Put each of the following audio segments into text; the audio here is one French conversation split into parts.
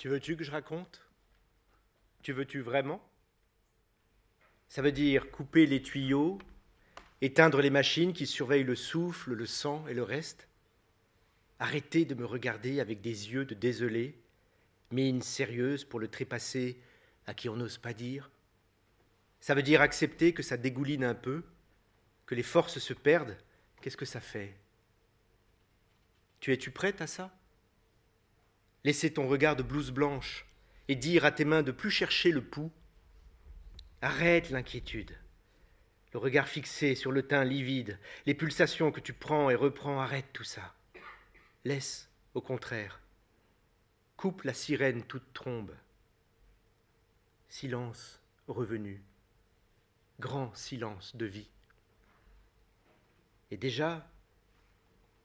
Tu veux-tu que je raconte? Tu veux-tu vraiment? Ça veut dire couper les tuyaux, éteindre les machines qui surveillent le souffle, le sang et le reste? Arrêter de me regarder avec des yeux de désolé, mine sérieuse pour le trépassé à qui on n'ose pas dire? Ça veut dire accepter que ça dégouline un peu, que les forces se perdent. Qu'est-ce que ça fait? Tu es-tu prête à ça? Laisser ton regard de blouse blanche et dire à tes mains de plus chercher le pouls. Arrête l'inquiétude. Le regard fixé sur le teint livide, les pulsations que tu prends et reprends, arrête tout ça. Laisse, au contraire. Coupe la sirène toute trombe. Silence revenu. Grand silence de vie. Et déjà,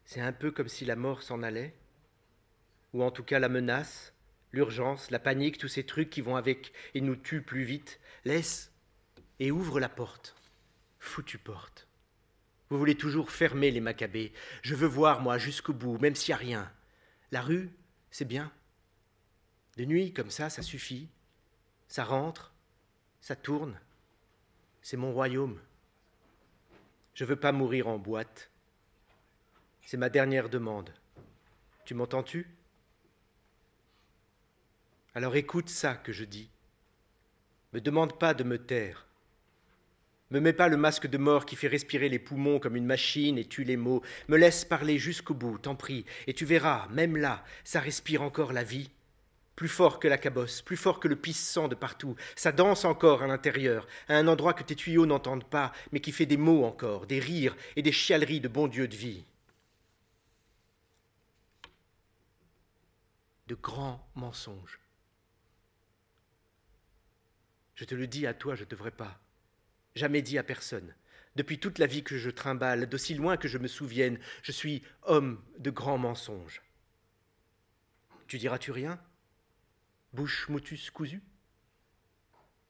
c'est un peu comme si la mort s'en allait ou en tout cas la menace, l'urgence, la panique, tous ces trucs qui vont avec et nous tuent plus vite. Laisse et ouvre la porte. Foutue porte. Vous voulez toujours fermer les macabées. Je veux voir, moi, jusqu'au bout, même s'il n'y a rien. La rue, c'est bien. De nuit, comme ça, ça suffit. Ça rentre, ça tourne. C'est mon royaume. Je veux pas mourir en boîte. C'est ma dernière demande. Tu m'entends-tu? Alors écoute ça que je dis. Me demande pas de me taire. Me mets pas le masque de mort qui fait respirer les poumons comme une machine et tue les mots. Me laisse parler jusqu'au bout, t'en prie, et tu verras, même là, ça respire encore la vie. Plus fort que la cabosse, plus fort que le pisse-sang de partout. Ça danse encore à l'intérieur, à un endroit que tes tuyaux n'entendent pas, mais qui fait des mots encore, des rires et des chialeries de bon Dieu de vie. De grands mensonges. Je te le dis à toi, je ne devrais pas. Jamais dit à personne. Depuis toute la vie que je trimballe, d'aussi loin que je me souvienne, je suis homme de grands mensonges. Tu diras-tu rien Bouche motus cousu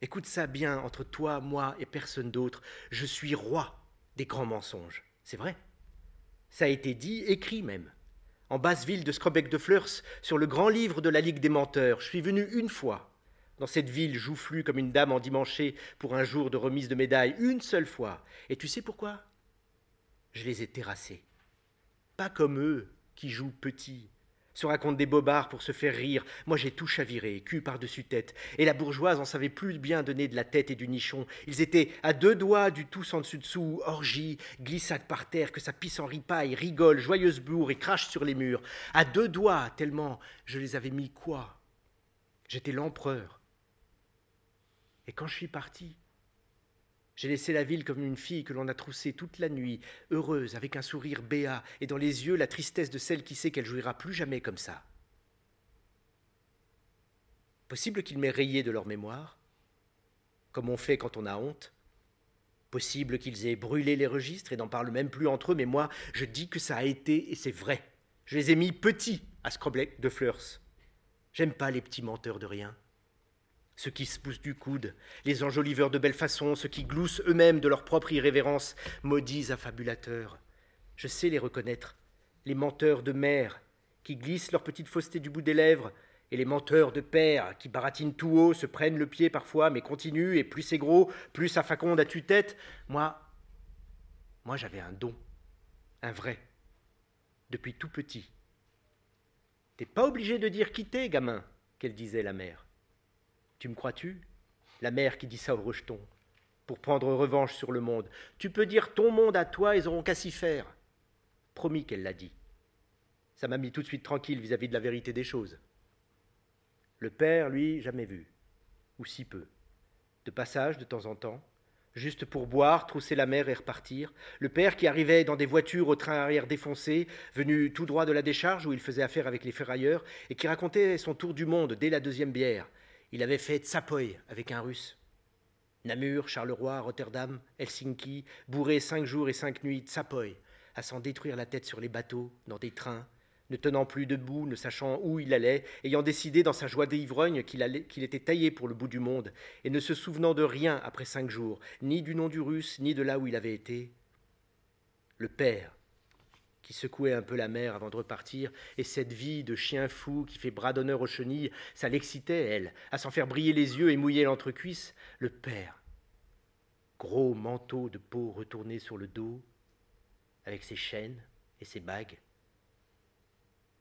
Écoute ça bien entre toi, moi et personne d'autre. Je suis roi des grands mensonges. C'est vrai? Ça a été dit, écrit même. En basse ville de Scrobec de Fleurs, sur le grand livre de la Ligue des menteurs, je suis venu une fois dans cette ville joufflue comme une dame endimanchée pour un jour de remise de médaille, une seule fois. Et tu sais pourquoi? Je les ai terrassés. Pas comme eux, qui jouent petits, se racontent des bobards pour se faire rire. Moi, j'ai tout chaviré, cul par-dessus tête. Et la bourgeoise en savait plus bien donner de la tête et du nichon. Ils étaient à deux doigts du tous en dessus dessous, orgie, glissade par terre, que ça pisse en ripaille, rigole, joyeuse bourre et crache sur les murs. À deux doigts, tellement je les avais mis quoi? J'étais l'empereur. Et quand je suis parti, j'ai laissé la ville comme une fille que l'on a troussée toute la nuit, heureuse, avec un sourire béat, et dans les yeux la tristesse de celle qui sait qu'elle jouira plus jamais comme ça. Possible qu'ils m'aient rayé de leur mémoire, comme on fait quand on a honte. Possible qu'ils aient brûlé les registres et n'en parlent même plus entre eux, mais moi, je dis que ça a été, et c'est vrai. Je les ai mis petits à Scroblec de Fleurs. J'aime pas les petits menteurs de rien ceux qui se poussent du coude, les enjoliveurs de belle façon, ceux qui gloussent eux-mêmes de leur propre irrévérence, maudits affabulateurs. Je sais les reconnaître, les menteurs de mère, qui glissent leur petite fausseté du bout des lèvres, et les menteurs de père, qui baratinent tout haut, se prennent le pied parfois, mais continuent, et plus c'est gros, plus ça faconde à tue-tête. Moi, moi j'avais un don, un vrai, depuis tout petit. T'es pas obligé de dire quitter, gamin, qu'elle disait la mère. Tu me crois-tu? La mère qui dit ça au rejeton, pour prendre revanche sur le monde. Tu peux dire ton monde à toi, ils auront qu'à s'y faire. Promis qu'elle l'a dit. Ça m'a mis tout de suite tranquille vis-à-vis de la vérité des choses. Le père, lui, jamais vu, ou si peu. De passage de temps en temps, juste pour boire, trousser la mer et repartir. Le père qui arrivait dans des voitures au train arrière défoncé, venu tout droit de la décharge où il faisait affaire avec les ferrailleurs, et qui racontait son tour du monde dès la deuxième bière, il avait fait Tsapoy avec un russe. Namur, Charleroi, Rotterdam, Helsinki, bourré cinq jours et cinq nuits, Tsapoy, à s'en détruire la tête sur les bateaux, dans des trains, ne tenant plus debout, ne sachant où il allait, ayant décidé dans sa joie d'ivrogne qu'il était taillé pour le bout du monde, et ne se souvenant de rien après cinq jours, ni du nom du russe, ni de là où il avait été. Le père, qui secouait un peu la mer avant de repartir, et cette vie de chien fou qui fait bras d'honneur aux chenilles, ça l'excitait, elle, à s'en faire briller les yeux et mouiller l'entrecuisse. Le père, gros manteau de peau retourné sur le dos, avec ses chaînes et ses bagues.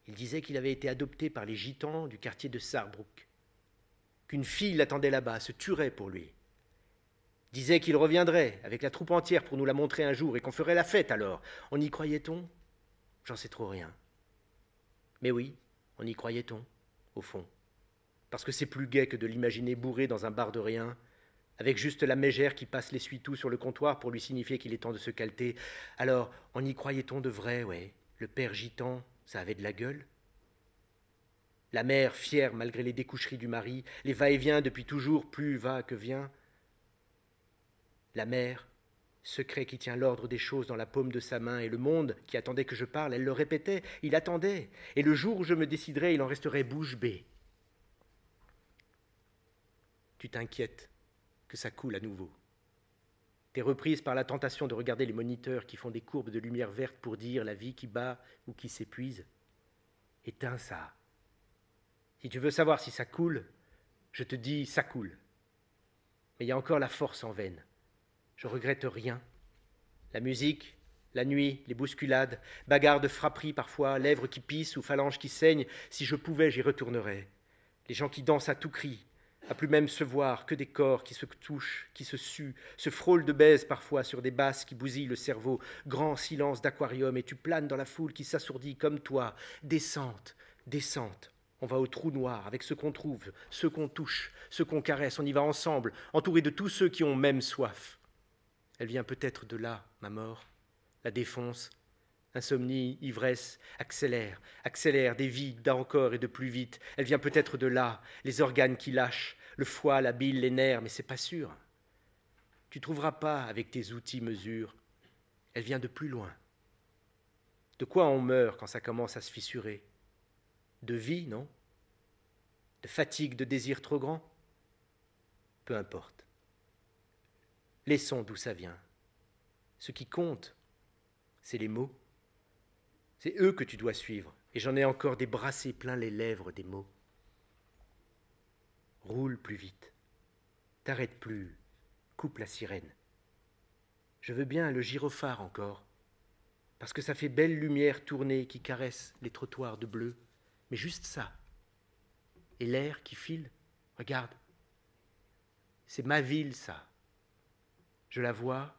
Il disait qu'il avait été adopté par les gitans du quartier de Sarbrook, qu'une fille l'attendait là-bas, se tuerait pour lui. Disait qu'il reviendrait avec la troupe entière pour nous la montrer un jour et qu'on ferait la fête alors. On y croyait-on? J'en sais trop rien. Mais oui, on y croyait-on, au fond. Parce que c'est plus gai que de l'imaginer bourré dans un bar de rien, avec juste la mégère qui passe l'essuie-tout sur le comptoir pour lui signifier qu'il est temps de se calter. Alors, on y croyait-on de vrai, ouais Le père gitan, ça avait de la gueule? La mère, fière malgré les découcheries du mari, les va-et-vient depuis toujours, plus va que vient. La mère, secret qui tient l'ordre des choses dans la paume de sa main, et le monde qui attendait que je parle, elle le répétait, il attendait, et le jour où je me déciderais, il en resterait bouche bée. Tu t'inquiètes que ça coule à nouveau. T'es reprise par la tentation de regarder les moniteurs qui font des courbes de lumière verte pour dire la vie qui bat ou qui s'épuise. Éteins ça. Si tu veux savoir si ça coule, je te dis ça coule. Mais il y a encore la force en veine. Je regrette rien. La musique, la nuit, les bousculades, bagarres de frapperie parfois, lèvres qui pissent ou phalanges qui saignent, si je pouvais, j'y retournerais. Les gens qui dansent à tout cri, à plus même se voir que des corps qui se touchent, qui se suent, se frôlent de baise parfois sur des basses qui bousillent le cerveau, grand silence d'aquarium, et tu planes dans la foule qui s'assourdit comme toi, descente, descente. On va au trou noir avec ce qu'on trouve, ceux qu'on touche, ceux qu'on caresse, on y va ensemble, entouré de tous ceux qui ont même soif. Elle vient peut-être de là, ma mort, la défonce. Insomnie, ivresse, accélère, accélère des vies d'encore et de plus vite. Elle vient peut-être de là, les organes qui lâchent, le foie, la bile, les nerfs, mais c'est pas sûr. Tu trouveras pas avec tes outils mesure. Elle vient de plus loin. De quoi on meurt quand ça commence à se fissurer? De vie, non? De fatigue, de désir trop grand? Peu importe. Laissons d'où ça vient. Ce qui compte, c'est les mots. C'est eux que tu dois suivre, et j'en ai encore des brassés plein les lèvres des mots. Roule plus vite. T'arrête plus. Coupe la sirène. Je veux bien le gyrophare encore, parce que ça fait belle lumière tournée qui caresse les trottoirs de bleu, mais juste ça. Et l'air qui file, regarde. C'est ma ville, ça. Je la vois.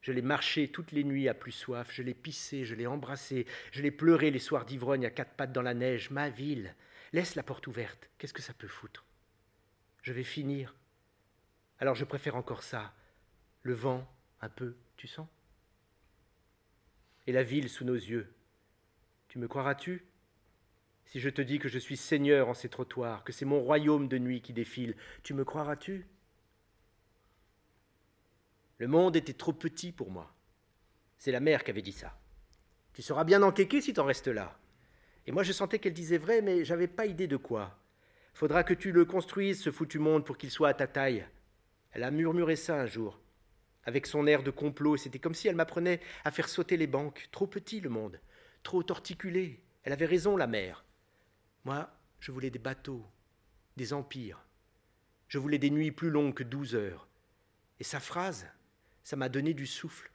Je l'ai marché toutes les nuits à plus soif, je l'ai pissé, je l'ai embrassé, je l'ai pleuré les soirs d'ivrogne à quatre pattes dans la neige, ma ville. Laisse la porte ouverte, qu'est-ce que ça peut foutre? Je vais finir. Alors je préfère encore ça. Le vent, un peu, tu sens? Et la ville sous nos yeux. Tu me croiras-tu? Si je te dis que je suis seigneur en ces trottoirs, que c'est mon royaume de nuit qui défile, tu me croiras-tu? Le monde était trop petit pour moi. C'est la mère qui avait dit ça. Tu seras bien enquéqué si t'en restes là. Et moi je sentais qu'elle disait vrai, mais j'avais pas idée de quoi. Faudra que tu le construises, ce foutu monde, pour qu'il soit à ta taille. Elle a murmuré ça un jour, avec son air de complot, c'était comme si elle m'apprenait à faire sauter les banques. Trop petit le monde, trop torticulé. Elle avait raison, la mère. Moi, je voulais des bateaux, des empires. Je voulais des nuits plus longues que douze heures. Et sa phrase, ça m'a donné du souffle.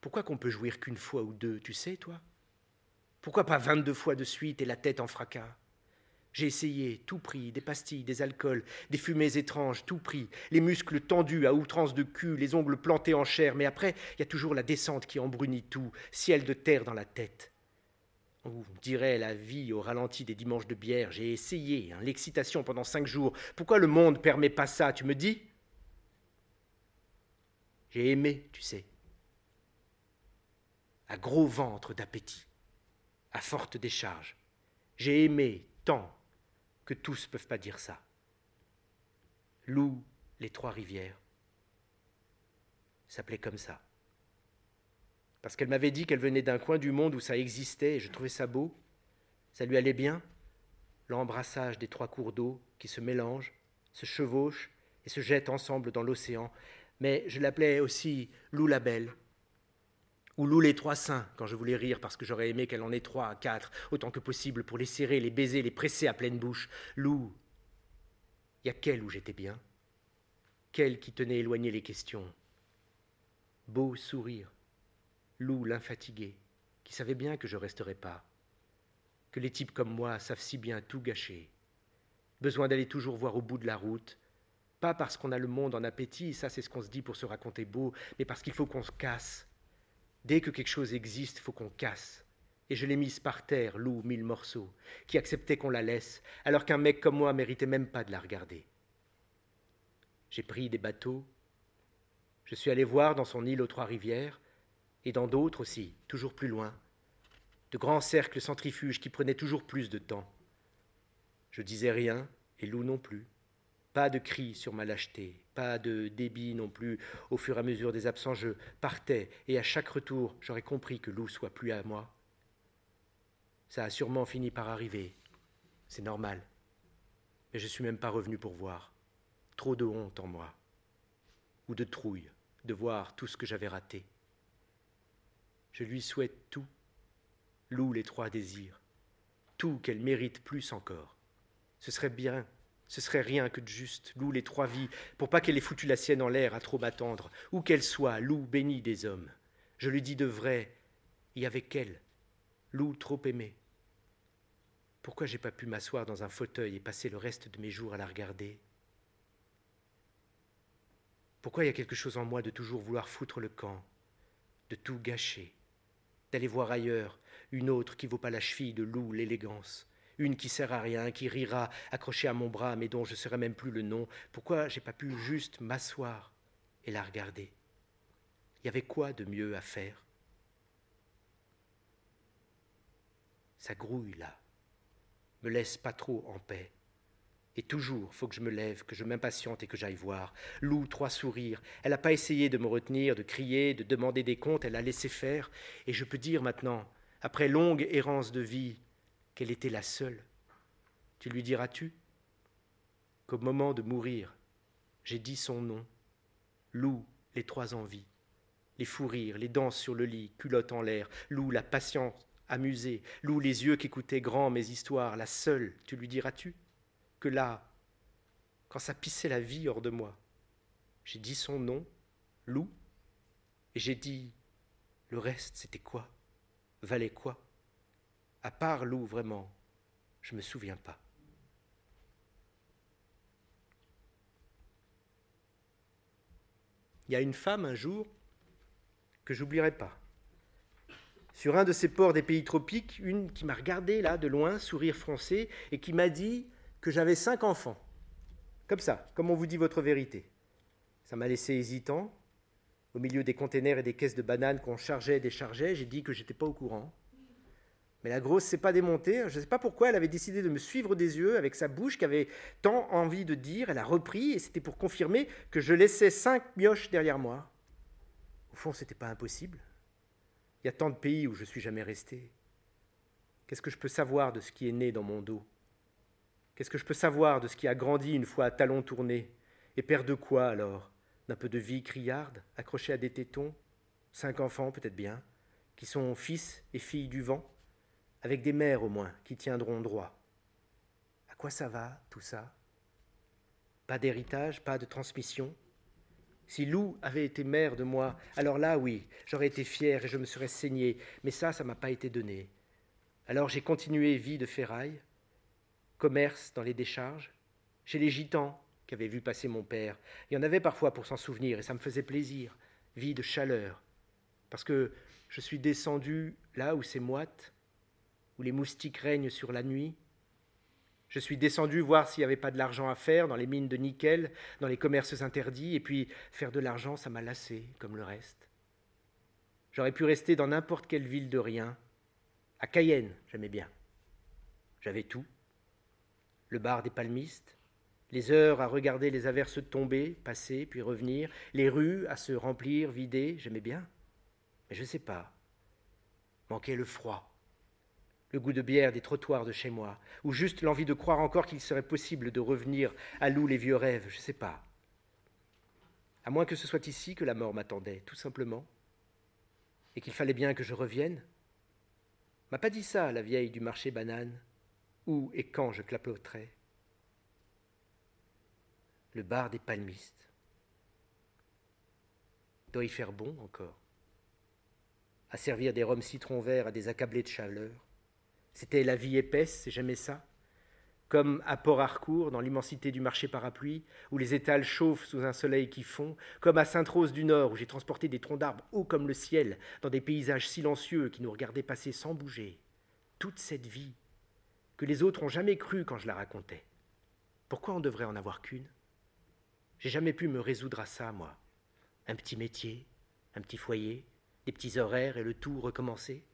Pourquoi qu'on peut jouir qu'une fois ou deux, tu sais, toi? Pourquoi pas vingt-deux fois de suite et la tête en fracas? J'ai essayé, tout pris, des pastilles, des alcools, des fumées étranges, tout pris, les muscles tendus à outrance de cul, les ongles plantés en chair, mais après, il y a toujours la descente qui embrunit tout, ciel de terre dans la tête. On dirait la vie au ralenti des dimanches de bière. J'ai essayé, hein, l'excitation pendant cinq jours. Pourquoi le monde permet pas ça, tu me dis? J'ai aimé, tu sais, à gros ventre d'appétit, à forte décharge. J'ai aimé tant que tous ne peuvent pas dire ça. Lou, les trois rivières, s'appelait comme ça. Parce qu'elle m'avait dit qu'elle venait d'un coin du monde où ça existait et je trouvais ça beau. Ça lui allait bien, l'embrassage des trois cours d'eau qui se mélangent, se chevauchent et se jettent ensemble dans l'océan mais je l'appelais aussi Lou la Belle. Ou Lou les trois seins, quand je voulais rire parce que j'aurais aimé qu'elle en ait trois, quatre, autant que possible, pour les serrer, les baiser, les presser à pleine bouche. Lou, y a quelle où j'étais bien? Quelle qui tenait éloigner les questions? Beau sourire. Lou l'infatigué, qui savait bien que je resterais pas. Que les types comme moi savent si bien tout gâcher. Besoin d'aller toujours voir au bout de la route, pas parce qu'on a le monde en appétit, ça c'est ce qu'on se dit pour se raconter beau, mais parce qu'il faut qu'on se casse Dès que quelque chose existe, faut qu'on casse. Et je l'ai mise par terre, loup, mille morceaux, qui acceptait qu'on la laisse, alors qu'un mec comme moi méritait même pas de la regarder. J'ai pris des bateaux. Je suis allé voir dans son île aux Trois-Rivières, et dans d'autres aussi, toujours plus loin, de grands cercles centrifuges qui prenaient toujours plus de temps. Je disais rien, et loup non plus. Pas de cris sur ma lâcheté, pas de débit non plus. Au fur et à mesure des absents, je partais, et à chaque retour, j'aurais compris que Lou soit plus à moi. Ça a sûrement fini par arriver. C'est normal. Mais je suis même pas revenu pour voir. Trop de honte en moi. Ou de trouille de voir tout ce que j'avais raté. Je lui souhaite tout. Lou les trois désirs. Tout qu'elle mérite plus encore. Ce serait bien ce serait rien que de juste, loue les trois vies, pour pas qu'elle ait foutu la sienne en l'air à trop m'attendre, où qu'elle soit, loue bénie des hommes. Je lui dis de vrai, et avec elle, loue trop aimée. Pourquoi j'ai pas pu m'asseoir dans un fauteuil et passer le reste de mes jours à la regarder? Pourquoi il y a quelque chose en moi de toujours vouloir foutre le camp, de tout gâcher, d'aller voir ailleurs une autre qui vaut pas la cheville de loup l'élégance? Une qui sert à rien, qui rira, accrochée à mon bras, mais dont je ne saurais même plus le nom. Pourquoi j'ai pas pu juste m'asseoir et la regarder? Il y avait quoi de mieux à faire? Ça grouille là, me laisse pas trop en paix. Et toujours, faut que je me lève, que je m'impatiente et que j'aille voir. Lou, trois sourires. Elle n'a pas essayé de me retenir, de crier, de demander des comptes, elle a laissé faire. Et je peux dire maintenant, après longue errance de vie, qu'elle était la seule. Tu lui diras-tu qu'au moment de mourir, j'ai dit son nom, Lou, les trois envies, les fous rires, les danses sur le lit, culotte en l'air, Lou, la patience amusée, Lou, les yeux qui écoutaient grand mes histoires, la seule, tu lui diras-tu que là, quand ça pissait la vie hors de moi, j'ai dit son nom, Lou, et j'ai dit le reste, c'était quoi? Valait quoi? À part Lou, vraiment, je ne me souviens pas. Il y a une femme un jour que j'oublierai pas. Sur un de ces ports des pays tropiques, une qui m'a regardé là de loin, sourire français, et qui m'a dit que j'avais cinq enfants. Comme ça, comme on vous dit votre vérité. Ça m'a laissé hésitant. Au milieu des containers et des caisses de bananes qu'on chargeait et déchargeait, j'ai dit que j'étais pas au courant. Mais la grosse s'est pas démontée. Je ne sais pas pourquoi elle avait décidé de me suivre des yeux avec sa bouche qui avait tant envie de dire. Elle a repris et c'était pour confirmer que je laissais cinq mioches derrière moi. Au fond, c'était pas impossible. Il y a tant de pays où je suis jamais resté. Qu'est-ce que je peux savoir de ce qui est né dans mon dos? Qu'est-ce que je peux savoir de ce qui a grandi une fois à talons tournés? Et père de quoi alors? D'un peu de vie criarde, accroché à des tétons? Cinq enfants peut-être bien, qui sont fils et filles du vent? Avec des mères au moins qui tiendront droit. À quoi ça va tout ça? Pas d'héritage, pas de transmission? Si Lou avait été mère de moi, alors là oui, j'aurais été fier et je me serais saigné, mais ça, ça m'a pas été donné. Alors j'ai continué vie de ferraille, commerce dans les décharges, chez les gitans qui avaient vu passer mon père. Il y en avait parfois pour s'en souvenir et ça me faisait plaisir, vie de chaleur, parce que je suis descendu là où c'est moite, où les moustiques règnent sur la nuit. Je suis descendu voir s'il n'y avait pas de l'argent à faire dans les mines de nickel, dans les commerces interdits, et puis faire de l'argent, ça m'a lassé, comme le reste. J'aurais pu rester dans n'importe quelle ville de rien. À Cayenne, j'aimais bien. J'avais tout. Le bar des palmistes, les heures à regarder les averses tomber, passer, puis revenir, les rues à se remplir, vider, j'aimais bien. Mais je ne sais pas. Manquait le froid, le goût de bière des trottoirs de chez moi, ou juste l'envie de croire encore qu'il serait possible de revenir à l'où les vieux rêves, je ne sais pas. À moins que ce soit ici que la mort m'attendait, tout simplement. et qu'il fallait bien que je revienne M'a pas dit ça la vieille du marché banane, où et quand je clapoterais Le bar des palmistes. Doit y faire bon encore. À servir des rhums citron vert à des accablés de chaleur. C'était la vie épaisse, c'est jamais ça comme à Port-Harcourt, dans l'immensité du marché parapluie, où les étals chauffent sous un soleil qui fond, comme à Sainte-Rose du Nord, où j'ai transporté des troncs d'arbres hauts comme le ciel, dans des paysages silencieux qui nous regardaient passer sans bouger. Toute cette vie, que les autres ont jamais cru quand je la racontais. Pourquoi on devrait en avoir qu'une? J'ai jamais pu me résoudre à ça, moi. Un petit métier, un petit foyer, des petits horaires et le tout recommencer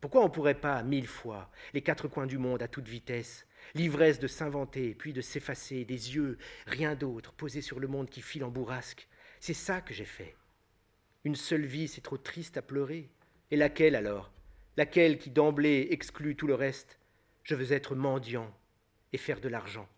pourquoi on ne pourrait pas, mille fois, les quatre coins du monde à toute vitesse, l'ivresse de s'inventer, puis de s'effacer, des yeux, rien d'autre, posés sur le monde qui file en bourrasque? C'est ça que j'ai fait. Une seule vie, c'est trop triste à pleurer. Et laquelle alors? Laquelle qui d'emblée exclut tout le reste? Je veux être mendiant et faire de l'argent.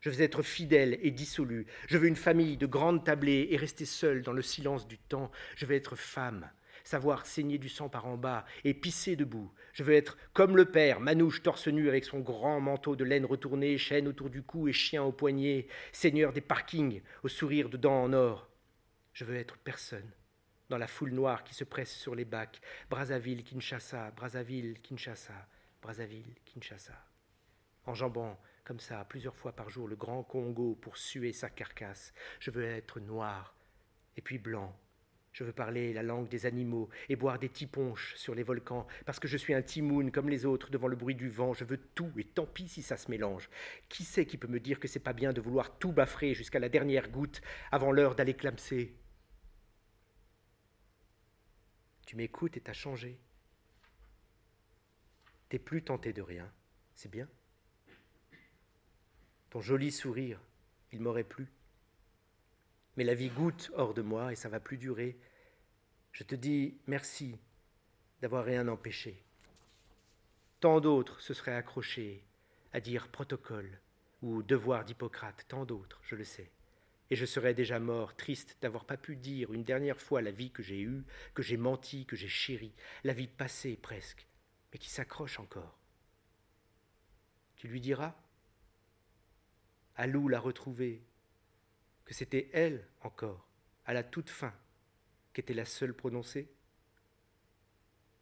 Je veux être fidèle et dissolu. Je veux une famille de grandes tablées et rester seul dans le silence du temps. Je veux être femme savoir saigner du sang par en bas et pisser debout. Je veux être comme le père, manouche torse nu avec son grand manteau de laine retourné, chaîne autour du cou et chien au poignet, seigneur des parkings, au sourire de dents en or. Je veux être personne, dans la foule noire qui se presse sur les bacs. Brazzaville, Kinshasa, Brazzaville, Kinshasa, Brazzaville, Kinshasa. Enjambant comme ça plusieurs fois par jour le grand Congo pour suer sa carcasse. Je veux être noir et puis blanc je veux parler la langue des animaux et boire des tiponches sur les volcans, parce que je suis un timoun comme les autres devant le bruit du vent. Je veux tout, et tant pis si ça se mélange. Qui c'est qui peut me dire que c'est pas bien de vouloir tout baffrer jusqu'à la dernière goutte avant l'heure d'aller clamser? Tu m'écoutes et t'as changé. T'es plus tenté de rien, c'est bien? Ton joli sourire, il m'aurait plu. Mais la vie goûte hors de moi et ça va plus durer. Je te dis merci d'avoir rien empêché. Tant d'autres se seraient accrochés à dire protocole ou devoir d'Hippocrate, tant d'autres, je le sais. Et je serais déjà mort, triste d'avoir pas pu dire une dernière fois la vie que j'ai eue, que j'ai menti, que j'ai chérie, la vie passée presque, mais qui s'accroche encore. Tu lui diras? Alou l'a retrouvée, que c'était elle encore, à la toute fin, était la seule prononcée.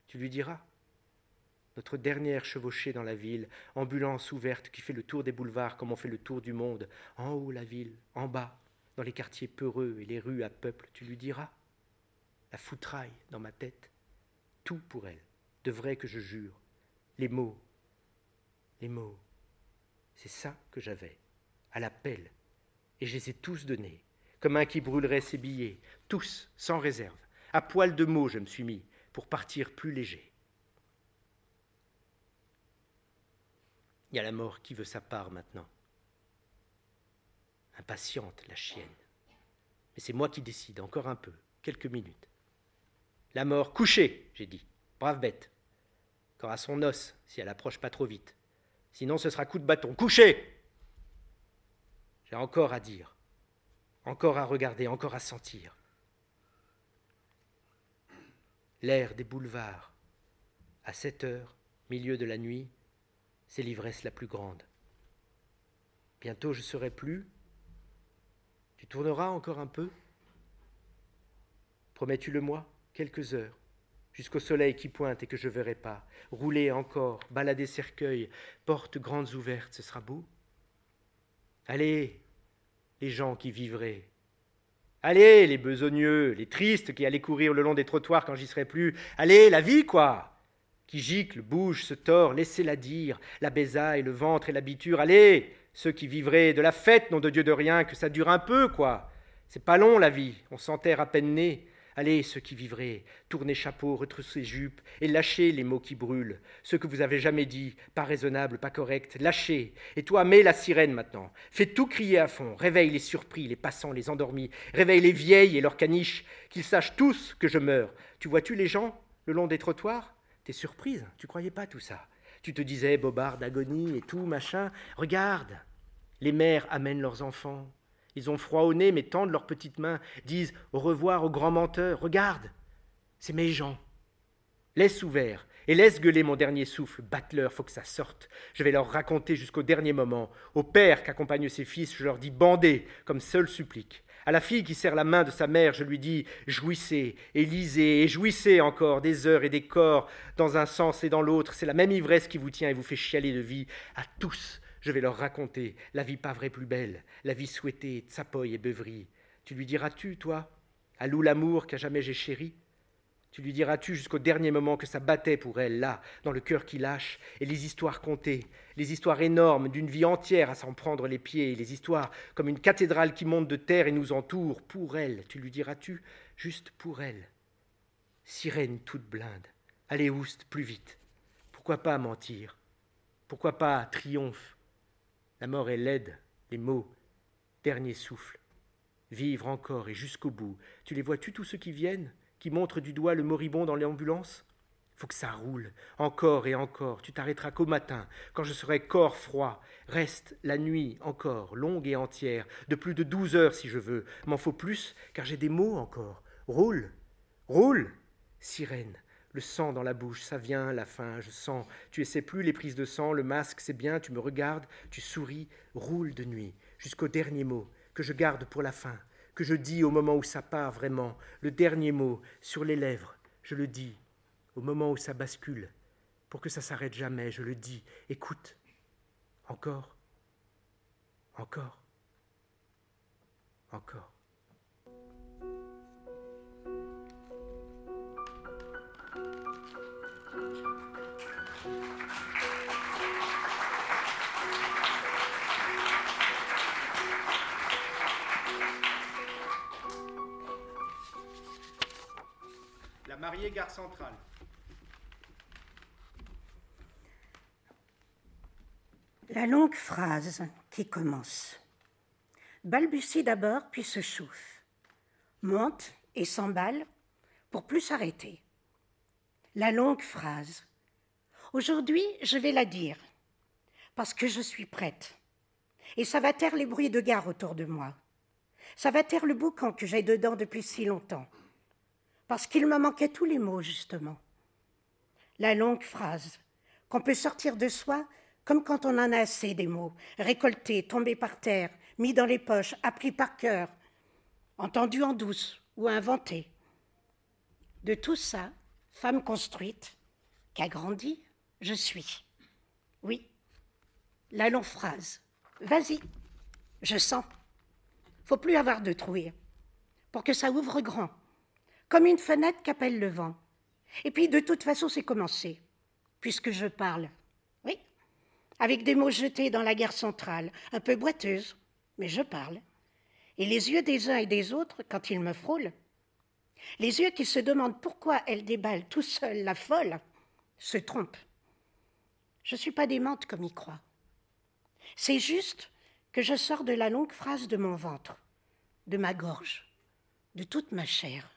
Tu lui diras Notre dernière chevauchée dans la ville, ambulance ouverte qui fait le tour des boulevards comme on fait le tour du monde, en haut la ville, en bas, dans les quartiers peureux et les rues à peuple, tu lui diras La foutraille dans ma tête, tout pour elle, de vrai que je jure, les mots, les mots, c'est ça que j'avais, à la pelle, et je les ai tous donnés, comme un qui brûlerait ses billets, tous, sans réserve. À poil de mots, je me suis mis, pour partir plus léger. Il y a la mort qui veut sa part maintenant. Impatiente, la chienne. Mais c'est moi qui décide, encore un peu, quelques minutes. La mort, couchée, j'ai dit. Brave bête. Encore à son os, si elle approche pas trop vite. Sinon, ce sera coup de bâton. Couché J'ai encore à dire encore à regarder, encore à sentir. L'air des boulevards, à sept heures, milieu de la nuit, c'est l'ivresse la plus grande. Bientôt je serai plus. Tu tourneras encore un peu? Promets-tu-le-moi Quelques heures, jusqu'au soleil qui pointe et que je verrai pas. Rouler encore, balader cercueil, portes grandes ouvertes, ce sera beau? Allez, les gens qui vivraient. Allez, les besogneux, les tristes qui allaient courir le long des trottoirs quand j'y serais plus. Allez, la vie, quoi Qui gicle, bouge, se tord, laissez-la dire, la bésaille, le ventre et l'habiture. Allez, ceux qui vivraient de la fête, nom de Dieu de rien, que ça dure un peu, quoi. C'est pas long, la vie, on s'enterre à peine né. Allez, ceux qui vivraient, tournez chapeau, retroussez jupes, et lâchez les mots qui brûlent, ceux que vous avez jamais dit, pas raisonnables, pas corrects, lâchez. Et toi, mets la sirène maintenant. Fais tout crier à fond, réveille les surpris, les passants, les endormis, réveille les vieilles et leurs caniches, qu'ils sachent tous que je meurs. Tu vois-tu les gens, le long des trottoirs? T'es surprise, tu croyais pas tout ça. Tu te disais, bobard d'agonie et tout, machin. Regarde, les mères amènent leurs enfants, ils ont froid au nez, mais tendent leurs petites mains, disent au revoir au grand menteur. Regarde C'est mes gens. Laisse ouvert et laisse gueuler mon dernier souffle. Batte-leur, faut que ça sorte. Je vais leur raconter jusqu'au dernier moment. Au père qu'accompagne ses fils, je leur dis bandez, comme seul supplique. À la fille qui serre la main de sa mère, je lui dis Jouissez, et lisez, et jouissez encore des heures et des corps, dans un sens et dans l'autre. C'est la même ivresse qui vous tient et vous fait chialer de vie. À tous, je vais leur raconter la vie pas vraie plus belle, la vie souhaitée, tsapoy et beuverie. Tu lui diras-tu, toi, à Lou l'amour qu'à jamais j'ai chéri? Tu lui diras-tu jusqu'au dernier moment que ça battait pour elle, là, dans le cœur qui lâche, et les histoires contées, les histoires énormes d'une vie entière à s'en prendre les pieds, les histoires comme une cathédrale qui monte de terre et nous entoure, pour elle, tu lui diras-tu, juste pour elle. Sirène toute blinde, allez ouste, plus vite. Pourquoi pas mentir? Pourquoi pas triomphe? La mort est laide, les mots, dernier souffle. Vivre encore et jusqu'au bout. Tu les vois-tu tous ceux qui viennent qui montre du doigt le moribond dans l'ambulance? Faut que ça roule, encore et encore. Tu t'arrêteras qu'au matin, quand je serai corps froid. Reste la nuit encore, longue et entière, de plus de douze heures si je veux. M'en faut plus, car j'ai des mots encore. Roule, roule, sirène. Le sang dans la bouche, ça vient, la faim, je sens. Tu essaies plus les prises de sang, le masque, c'est bien, tu me regardes, tu souris, roule de nuit, jusqu'au dernier mot, que je garde pour la fin que je dis au moment où ça part vraiment, le dernier mot sur les lèvres, je le dis, au moment où ça bascule, pour que ça s'arrête jamais, je le dis, écoute, encore, encore, encore. La longue phrase qui commence balbutie d'abord puis se chauffe, monte et s'emballe pour plus s'arrêter. La longue phrase. Aujourd'hui, je vais la dire parce que je suis prête. Et ça va taire les bruits de gare autour de moi. Ça va taire le boucan que j'ai dedans depuis si longtemps parce qu'il me manquait tous les mots, justement. La longue phrase, qu'on peut sortir de soi comme quand on en a assez des mots, récoltés, tombés par terre, mis dans les poches, appris par cœur, entendus en douce ou inventés. De tout ça, femme construite, qu'a grandi, je suis. Oui, la longue phrase. Vas-y, je sens. Faut plus avoir de trouille pour que ça ouvre grand comme une fenêtre qu'appelle le vent. Et puis, de toute façon, c'est commencé, puisque je parle. Oui, avec des mots jetés dans la guerre centrale, un peu boiteuse, mais je parle. Et les yeux des uns et des autres, quand ils me frôlent, les yeux qui se demandent pourquoi elle déballe tout seul la folle, se trompent. Je ne suis pas démente comme y croit. C'est juste que je sors de la longue phrase de mon ventre, de ma gorge, de toute ma chair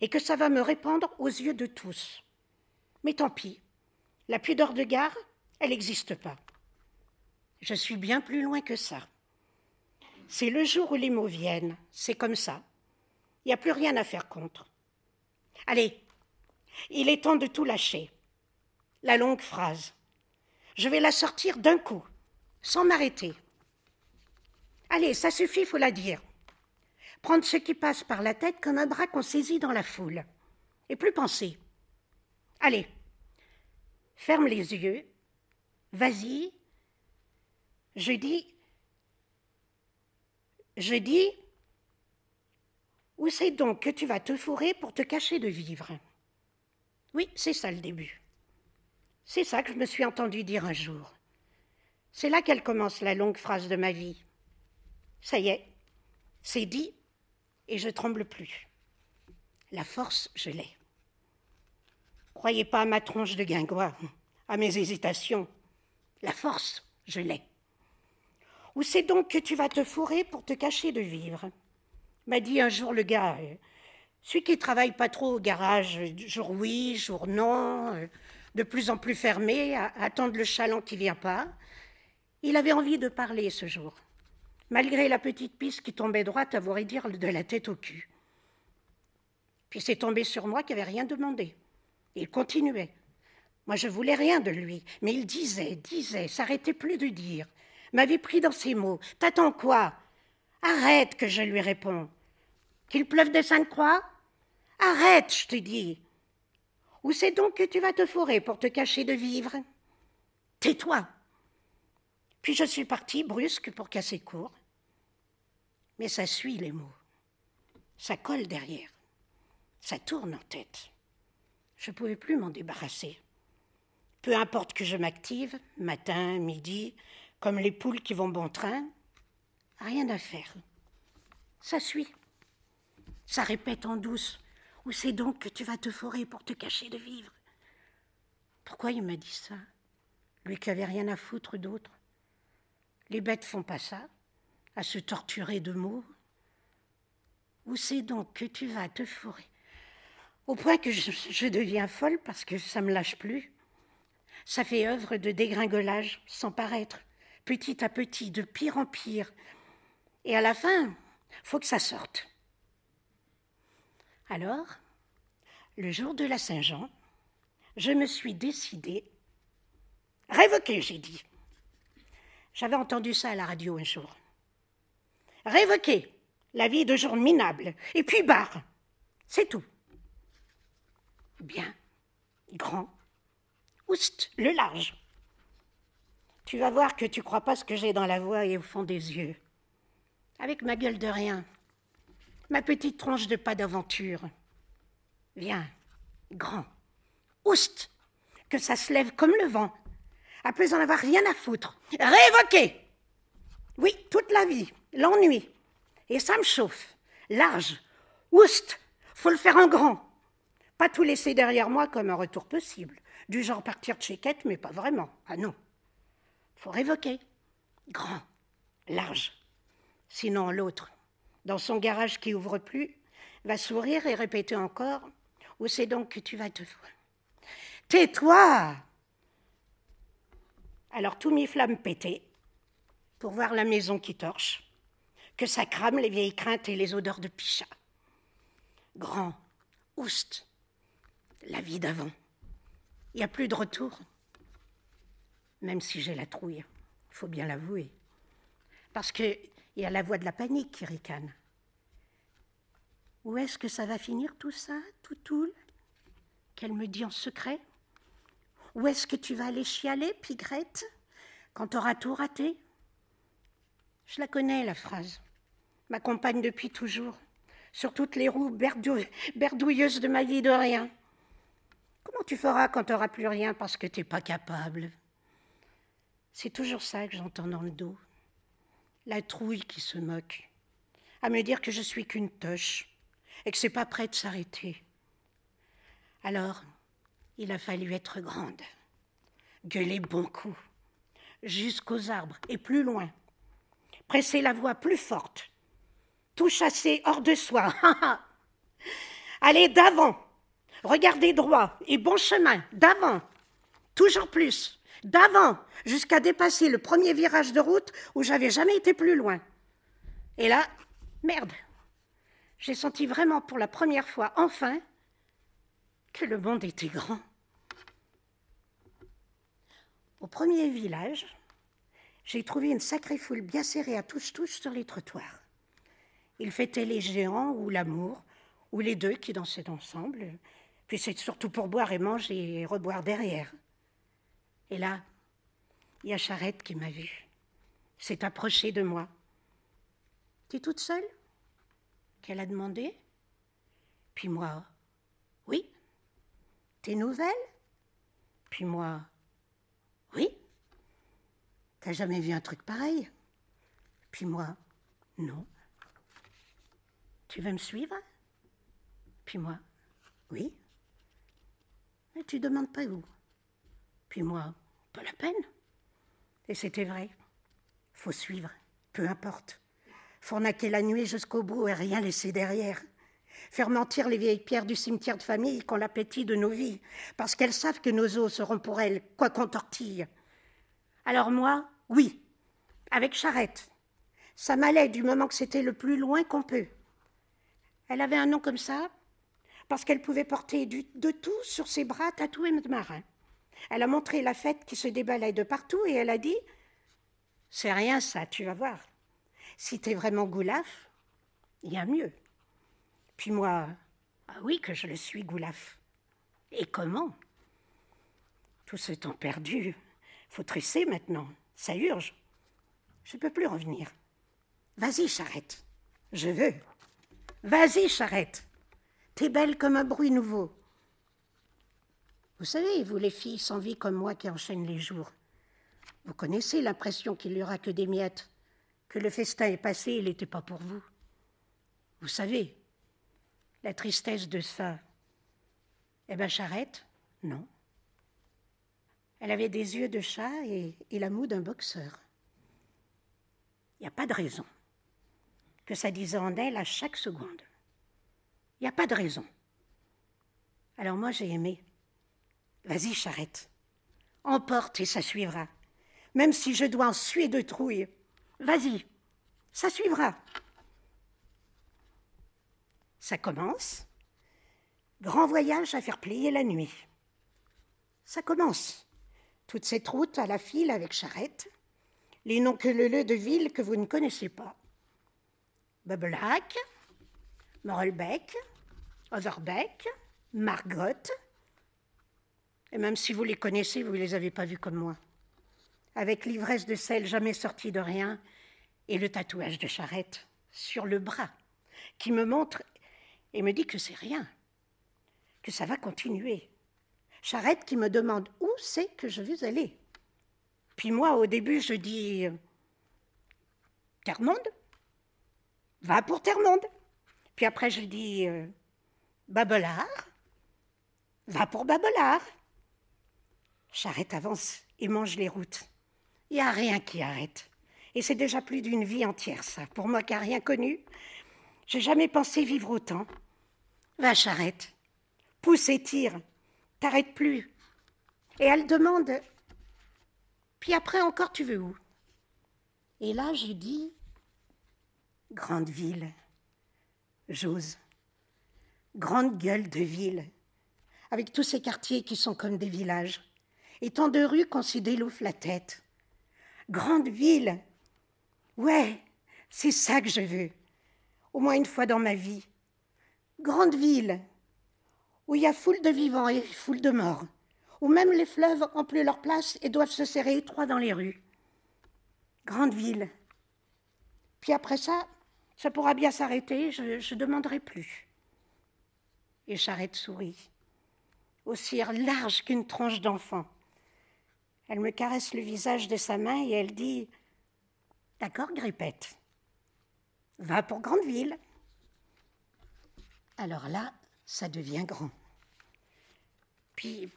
et que ça va me répandre aux yeux de tous. Mais tant pis, la pudeur de gare, elle n'existe pas. Je suis bien plus loin que ça. C'est le jour où les mots viennent, c'est comme ça. Il n'y a plus rien à faire contre. Allez, il est temps de tout lâcher. La longue phrase. Je vais la sortir d'un coup, sans m'arrêter. Allez, ça suffit, faut la dire prendre ce qui passe par la tête comme un bras qu'on saisit dans la foule, et plus penser. Allez, ferme les yeux, vas-y. Je dis, je dis, où c'est donc que tu vas te fourrer pour te cacher de vivre? Oui, c'est ça le début. C'est ça que je me suis entendu dire un jour. C'est là qu'elle commence la longue phrase de ma vie. Ça y est, c'est dit, et je tremble plus. La force, je l'ai. Croyez pas à ma tronche de guingois, à mes hésitations. La force, je l'ai. Où c'est donc que tu vas te fourrer pour te cacher de vivre? M'a dit un jour le gars, euh, celui qui travaille pas trop au garage, jour oui, jour non, euh, de plus en plus fermé, à attendre le chaland qui vient pas. Il avait envie de parler ce jour malgré la petite piste qui tombait droite à vous dire de la tête au cul. Puis c'est tombé sur moi qui n'avait rien demandé. Il continuait. Moi, je voulais rien de lui, mais il disait, disait, s'arrêtait plus de dire. M'avait pris dans ses mots. T'attends quoi Arrête que je lui réponds. Qu'il pleuve des cinq croix Arrête, je te dis. Où c'est donc que tu vas te fourrer pour te cacher de vivre Tais-toi. Puis je suis partie brusque pour casser court. Mais ça suit les mots. Ça colle derrière. Ça tourne en tête. Je ne pouvais plus m'en débarrasser. Peu importe que je m'active, matin, midi, comme les poules qui vont bon train, rien à faire. Ça suit. Ça répète en douce. Où c'est donc que tu vas te forer pour te cacher de vivre? Pourquoi il m'a dit ça? Lui qui avait rien à foutre d'autre. Les bêtes font pas ça, à se torturer de mots. Où c'est donc que tu vas te fourrer? Au point que je, deviens folle parce que ça me lâche plus. Ça fait œuvre de dégringolage sans paraître, petit à petit, de pire en pire. Et à la fin, faut que ça sorte. Alors, le jour de la Saint-Jean, je me suis décidée. Révoquer, j'ai dit. J'avais entendu ça à la radio un jour. Révoquer la vie de gens minables, et puis barre. C'est tout. Bien, grand, oust, le large. Tu vas voir que tu crois pas ce que j'ai dans la voix et au fond des yeux. Avec ma gueule de rien, ma petite tronche de pas d'aventure. Viens, grand, oust, que ça se lève comme le vent, après en avoir rien à foutre. Révoquer Oui, toute la vie, l'ennui. Et ça me chauffe. Large, oust, faut le faire en grand. Pas tout laisser derrière moi comme un retour possible. Du genre partir de chez Quête, mais pas vraiment. Ah non. Faut révoquer. Grand, large. Sinon, l'autre, dans son garage qui ouvre plus, va sourire et répéter encore Où c'est donc que tu vas te voir? Tais-toi Alors tous mes flammes pétaient pour voir la maison qui torche, que ça crame les vieilles craintes et les odeurs de pichat. Grand, oust, la vie d'avant. Il n'y a plus de retour. Même si j'ai la trouille, il faut bien l'avouer. Parce qu'il y a la voix de la panique qui ricane. Où est-ce que ça va finir tout ça, tout tout? Qu'elle me dit en secret? Où est-ce que tu vas aller chialer, Pigrette, quand t'auras tout raté? Je la connais, la phrase. M'accompagne depuis toujours, sur toutes les roues berdouilleuses de ma vie de rien. Comment tu feras quand t'auras plus rien parce que t'es pas capable? C'est toujours ça que j'entends dans le dos. La trouille qui se moque, à me dire que je suis qu'une toche, et que c'est pas prêt de s'arrêter. Alors, il a fallu être grande, gueuler bon coup, jusqu'aux arbres et plus loin, presser la voix plus forte, tout chasser hors de soi. Allez d'avant, regardez droit et bon chemin, d'avant, toujours plus, d'avant, jusqu'à dépasser le premier virage de route où j'avais jamais été plus loin. Et là, merde, j'ai senti vraiment pour la première fois, enfin, que le monde était grand. Au premier village, j'ai trouvé une sacrée foule bien serrée à touche-touche sur les trottoirs. Ils fêtaient les géants ou l'amour, ou les deux qui dansaient ensemble. Puis c'est surtout pour boire et manger et reboire derrière. Et là, il y a Charrette qui m'a vue, s'est approchée de moi. es toute seule? qu'elle a demandé. Puis moi, oui. Tes nouvelles Puis moi, oui. T'as jamais vu un truc pareil? Puis moi, non. Tu veux me suivre? Puis moi, oui. Mais tu demandes pas où? Puis moi, pas la peine. Et c'était vrai. Faut suivre, peu importe fournaquer la nuit jusqu'au bout et rien laisser derrière. Faire mentir les vieilles pierres du cimetière de famille qu'on l'appétit de nos vies, parce qu'elles savent que nos os seront pour elles, quoi qu'on tortille. Alors moi, oui, avec charrette. Ça m'allait du moment que c'était le plus loin qu'on peut. Elle avait un nom comme ça, parce qu'elle pouvait porter de tout sur ses bras tatoués de marin. Elle a montré la fête qui se déballait de partout et elle a dit C'est rien ça, tu vas voir. Si t'es vraiment Goulaf, il y a mieux. Puis moi, ah oui que je le suis, Goulaf. Et comment? Tout ce temps perdu, faut tresser maintenant, ça urge. Je ne peux plus revenir. Vas-y, charrette. Je veux. Vas-y, charrette. T'es belle comme un bruit nouveau. Vous savez, vous les filles sans vie comme moi qui enchaînent les jours, vous connaissez l'impression qu'il n'y aura que des miettes, que le festin est passé, il n'était pas pour vous. Vous savez, la tristesse de ça. Eh bien, Charrette, non. Elle avait des yeux de chat et, et la moue d'un boxeur. Il n'y a pas de raison que ça disait en elle à chaque seconde. Il n'y a pas de raison. Alors moi, j'ai aimé. Vas-y, charrette. Emporte et ça suivra. Même si je dois en suer de trouille. Vas-y, ça suivra. Ça commence. Grand voyage à faire plier la nuit. Ça commence. Toute cette route à la file avec charrette. Les noms que le de ville que vous ne connaissez pas. Bebelac, Morelbeck, Overbeck, Margot, et même si vous les connaissez, vous ne les avez pas vus comme moi. Avec l'ivresse de sel jamais sortie de rien et le tatouage de charrette sur le bras qui me montre et me dit que c'est rien, que ça va continuer. Charrette qui me demande où c'est que je vais aller. Puis moi, au début, je dis Terre-Monde Va pour Terre-Monde. Puis après, je dis Babelard Va pour Babelard. Charrette avance et mange les routes. Il n'y a rien qui arrête. Et c'est déjà plus d'une vie entière, ça. Pour moi qui n'ai rien connu, j'ai jamais pensé vivre autant. Va, charrette. Pousse et tire. T'arrêtes plus. Et elle demande Puis après encore, tu veux où? Et là, je dis Grande ville. J'ose. Grande gueule de ville. Avec tous ces quartiers qui sont comme des villages et tant de rues qu'on s'y délouffe la tête. Grande ville. Ouais, c'est ça que je veux. Au moins une fois dans ma vie. Grande ville. Où il y a foule de vivants et foule de morts. Où même les fleuves ont plus leur place et doivent se serrer étroits dans les rues. Grande ville. Puis après ça, ça pourra bien s'arrêter, je ne demanderai plus. Et Charrette sourit, aussi large qu'une tronche d'enfant. Elle me caresse le visage de sa main et elle dit D'accord, Grippette, va pour Grandeville. Alors là, ça devient grand. Puis,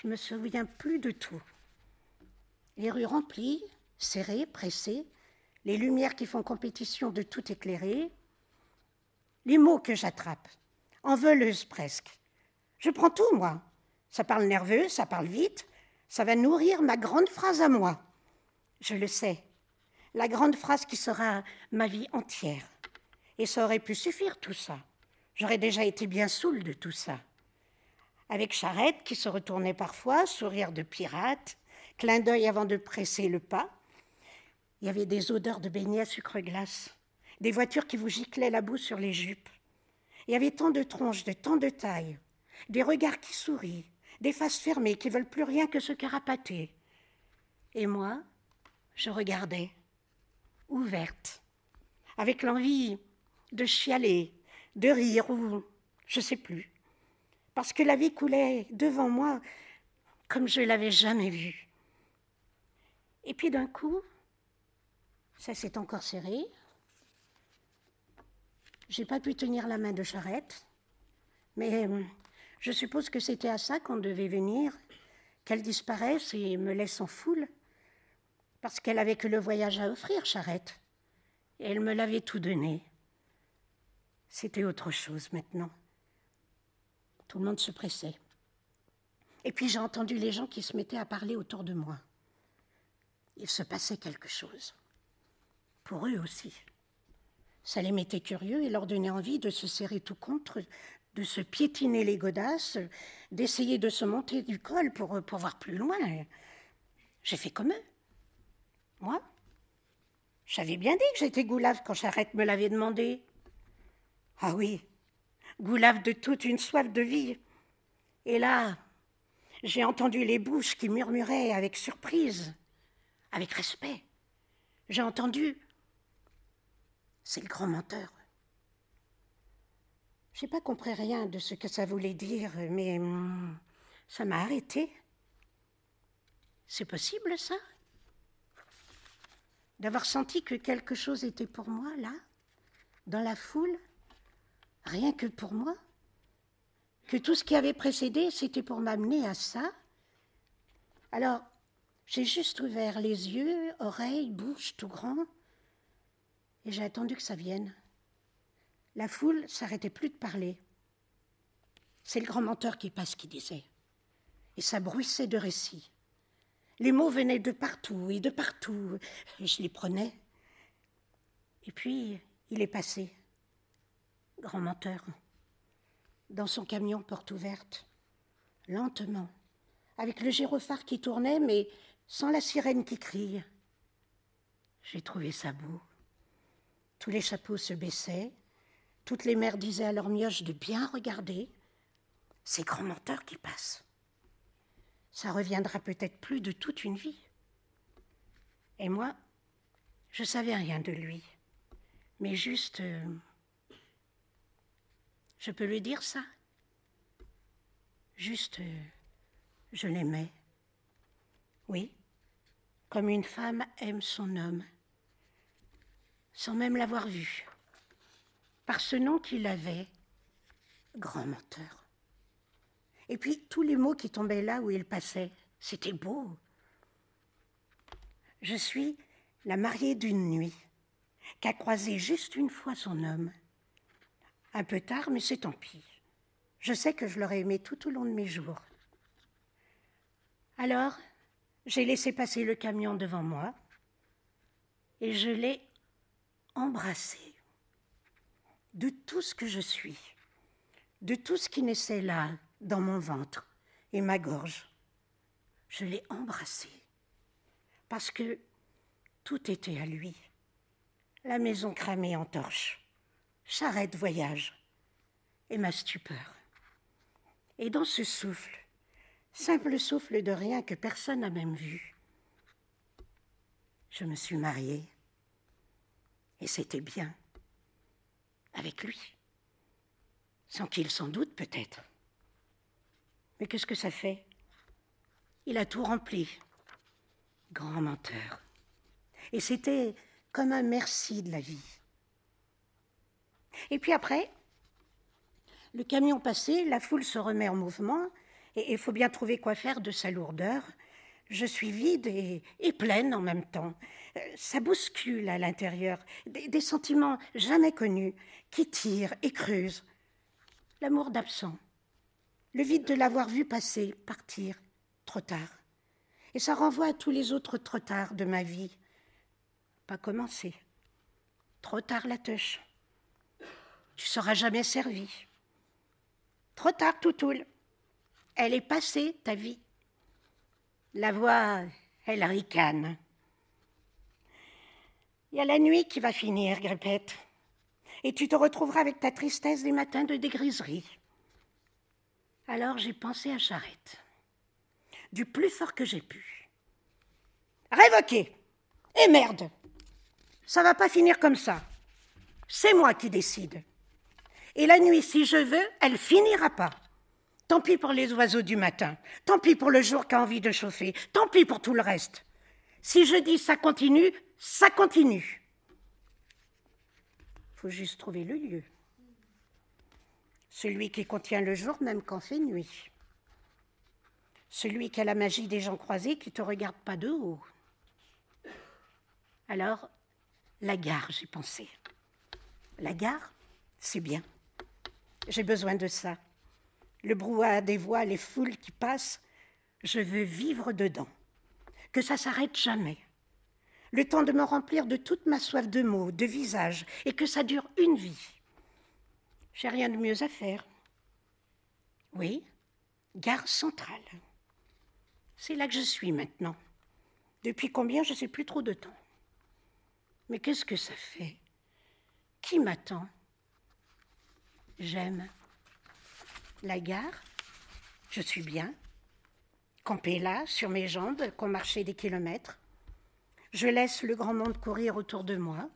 je me souviens plus de tout. Les rues remplies, serrées, pressées, les lumières qui font compétition de tout éclairer, les mots que j'attrape, envoleuses presque. Je prends tout, moi. Ça parle nerveux, ça parle vite, ça va nourrir ma grande phrase à moi. Je le sais. La grande phrase qui sera ma vie entière. Et ça aurait pu suffire tout ça. J'aurais déjà été bien saoul de tout ça. Avec Charrette qui se retournait parfois, sourire de pirate, clin d'œil avant de presser le pas. Il y avait des odeurs de beignets à sucre glace, des voitures qui vous giclaient la boue sur les jupes. Il y avait tant de tronches, de tant de tailles, des regards qui sourient, des faces fermées qui veulent plus rien que se carapater. Et moi, je regardais, ouverte, avec l'envie de chialer, de rire ou je sais plus, parce que la vie coulait devant moi comme je l'avais jamais vue. Et puis d'un coup, ça s'est encore serré. J'ai pas pu tenir la main de Charrette, mais je suppose que c'était à ça qu'on devait venir, qu'elle disparaisse et me laisse en foule, parce qu'elle avait que le voyage à offrir, Charrette, et elle me l'avait tout donné. C'était autre chose maintenant. Tout le monde se pressait. Et puis j'ai entendu les gens qui se mettaient à parler autour de moi. Il se passait quelque chose. Pour eux aussi. Ça les mettait curieux et leur donnait envie de se serrer tout contre, de se piétiner les godasses, d'essayer de se monter du col pour, pour voir plus loin. J'ai fait comme eux. Moi, j'avais bien dit que j'étais goulave quand Charrette me l'avait demandé. Ah oui, goulave de toute une soif de vie. Et là, j'ai entendu les bouches qui murmuraient avec surprise, avec respect. J'ai entendu C'est le grand menteur. J'ai pas compris rien de ce que ça voulait dire, mais hum, ça m'a arrêté. C'est possible, ça? D'avoir senti que quelque chose était pour moi, là, dans la foule, rien que pour moi Que tout ce qui avait précédé, c'était pour m'amener à ça Alors, j'ai juste ouvert les yeux, oreilles, bouche, tout grand, et j'ai attendu que ça vienne. La foule s'arrêtait plus de parler. C'est le grand menteur qui passe qui disait. Et ça bruissait de récits. Les mots venaient de partout et de partout. Je les prenais. Et puis, il est passé. Grand menteur. Dans son camion porte ouverte. Lentement. Avec le gyrophare qui tournait, mais sans la sirène qui crie. J'ai trouvé ça beau. Tous les chapeaux se baissaient, toutes les mères disaient à leurs mioches de bien regarder ces grands menteurs qui passent. Ça reviendra peut-être plus de toute une vie. Et moi, je savais rien de lui, mais juste. Euh, je peux lui dire ça Juste, euh, je l'aimais. Oui, comme une femme aime son homme, sans même l'avoir vu par ce nom qu'il avait, grand menteur. Et puis tous les mots qui tombaient là où il passait, c'était beau. Je suis la mariée d'une nuit, qu'a croisé juste une fois son homme. Un peu tard, mais c'est tant pis. Je sais que je l'aurais aimé tout au long de mes jours. Alors, j'ai laissé passer le camion devant moi et je l'ai embrassé de tout ce que je suis, de tout ce qui naissait là, dans mon ventre et ma gorge. Je l'ai embrassé, parce que tout était à lui. La maison cramée en torche, charrette voyage, et ma stupeur. Et dans ce souffle, simple souffle de rien que personne n'a même vu, je me suis mariée, et c'était bien avec lui. Sans qu'il s'en doute peut-être. Mais qu'est-ce que ça fait? Il a tout rempli. Grand menteur. Et c'était comme un merci de la vie. Et puis après, le camion passé, la foule se remet en mouvement, et il faut bien trouver quoi faire de sa lourdeur. Je suis vide et, pleine en même temps. Euh, ça bouscule à l'intérieur, des, sentiments jamais connus qui tirent et creusent. L'amour d'absent, le vide de l'avoir vu passer, partir, trop tard. Et ça renvoie à tous les autres trop tard de ma vie. Pas commencé. Trop tard la tâche. Tu seras jamais servi. Trop tard, Toutoul. Elle est passée, ta vie. La voix, elle ricane. Il y a la nuit qui va finir, Grippette, et tu te retrouveras avec ta tristesse des matins de dégriserie. Alors j'ai pensé à Charrette, du plus fort que j'ai pu. Révoqué Et merde Ça va pas finir comme ça. C'est moi qui décide. Et la nuit, si je veux, elle finira pas. Tant pis pour les oiseaux du matin, tant pis pour le jour qui a envie de chauffer, tant pis pour tout le reste. Si je dis ça continue, ça continue. Faut juste trouver le lieu. Celui qui contient le jour même quand fait nuit. Celui qui a la magie des gens croisés qui te regardent pas de haut. Alors, la gare, j'ai pensé. La gare, c'est bien. J'ai besoin de ça le brouhaha des voix, les foules qui passent, je veux vivre dedans, que ça s'arrête jamais. Le temps de me remplir de toute ma soif de mots, de visages, et que ça dure une vie. J'ai rien de mieux à faire. Oui, gare centrale. C'est là que je suis maintenant. Depuis combien, je ne sais plus trop de temps. Mais qu'est-ce que ça fait? Qui m'attend? J'aime. La gare, je suis bien. Campé là, sur mes jambes, qu'on marchait des kilomètres. Je laisse le grand monde courir autour de moi.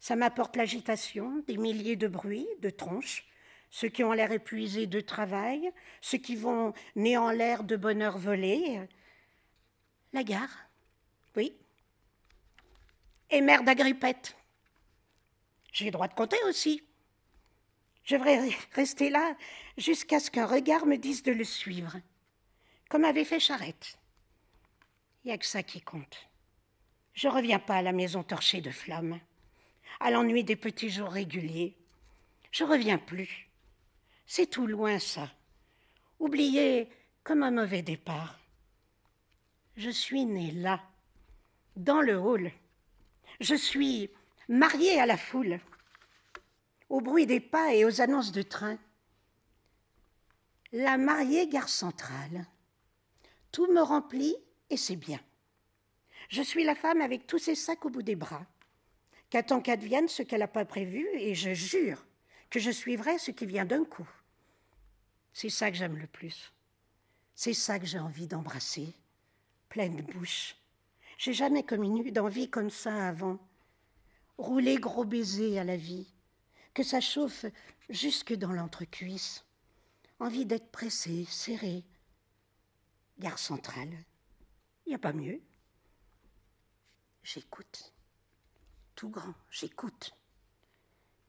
Ça m'apporte l'agitation, des milliers de bruits, de tronches, ceux qui ont l'air épuisés de travail, ceux qui vont nés en l'air de bonheur volé. La gare, oui. Et mère d'Agrippette. J'ai droit de compter aussi. Je devrais rester là jusqu'à ce qu'un regard me dise de le suivre, comme avait fait Charette. Il n'y a que ça qui compte. Je reviens pas à la maison torchée de flammes, à l'ennui des petits jours réguliers. Je reviens plus. C'est tout loin, ça. Oublié comme un mauvais départ. Je suis née là, dans le hall. Je suis mariée à la foule, au bruit des pas et aux annonces de train. La mariée gare centrale. Tout me remplit et c'est bien. Je suis la femme avec tous ses sacs au bout des bras. Qu'attend qu'advienne ce qu'elle n'a pas prévu et je jure que je suivrai ce qui vient d'un coup. C'est ça que j'aime le plus. C'est ça que j'ai envie d'embrasser, pleine bouche. J'ai jamais commis d'envie comme ça avant. Rouler gros baiser à la vie, que ça chauffe jusque dans l'entrecuisse. Envie d'être pressé, serré. Gare centrale, il n'y a pas mieux. J'écoute. Tout grand, j'écoute.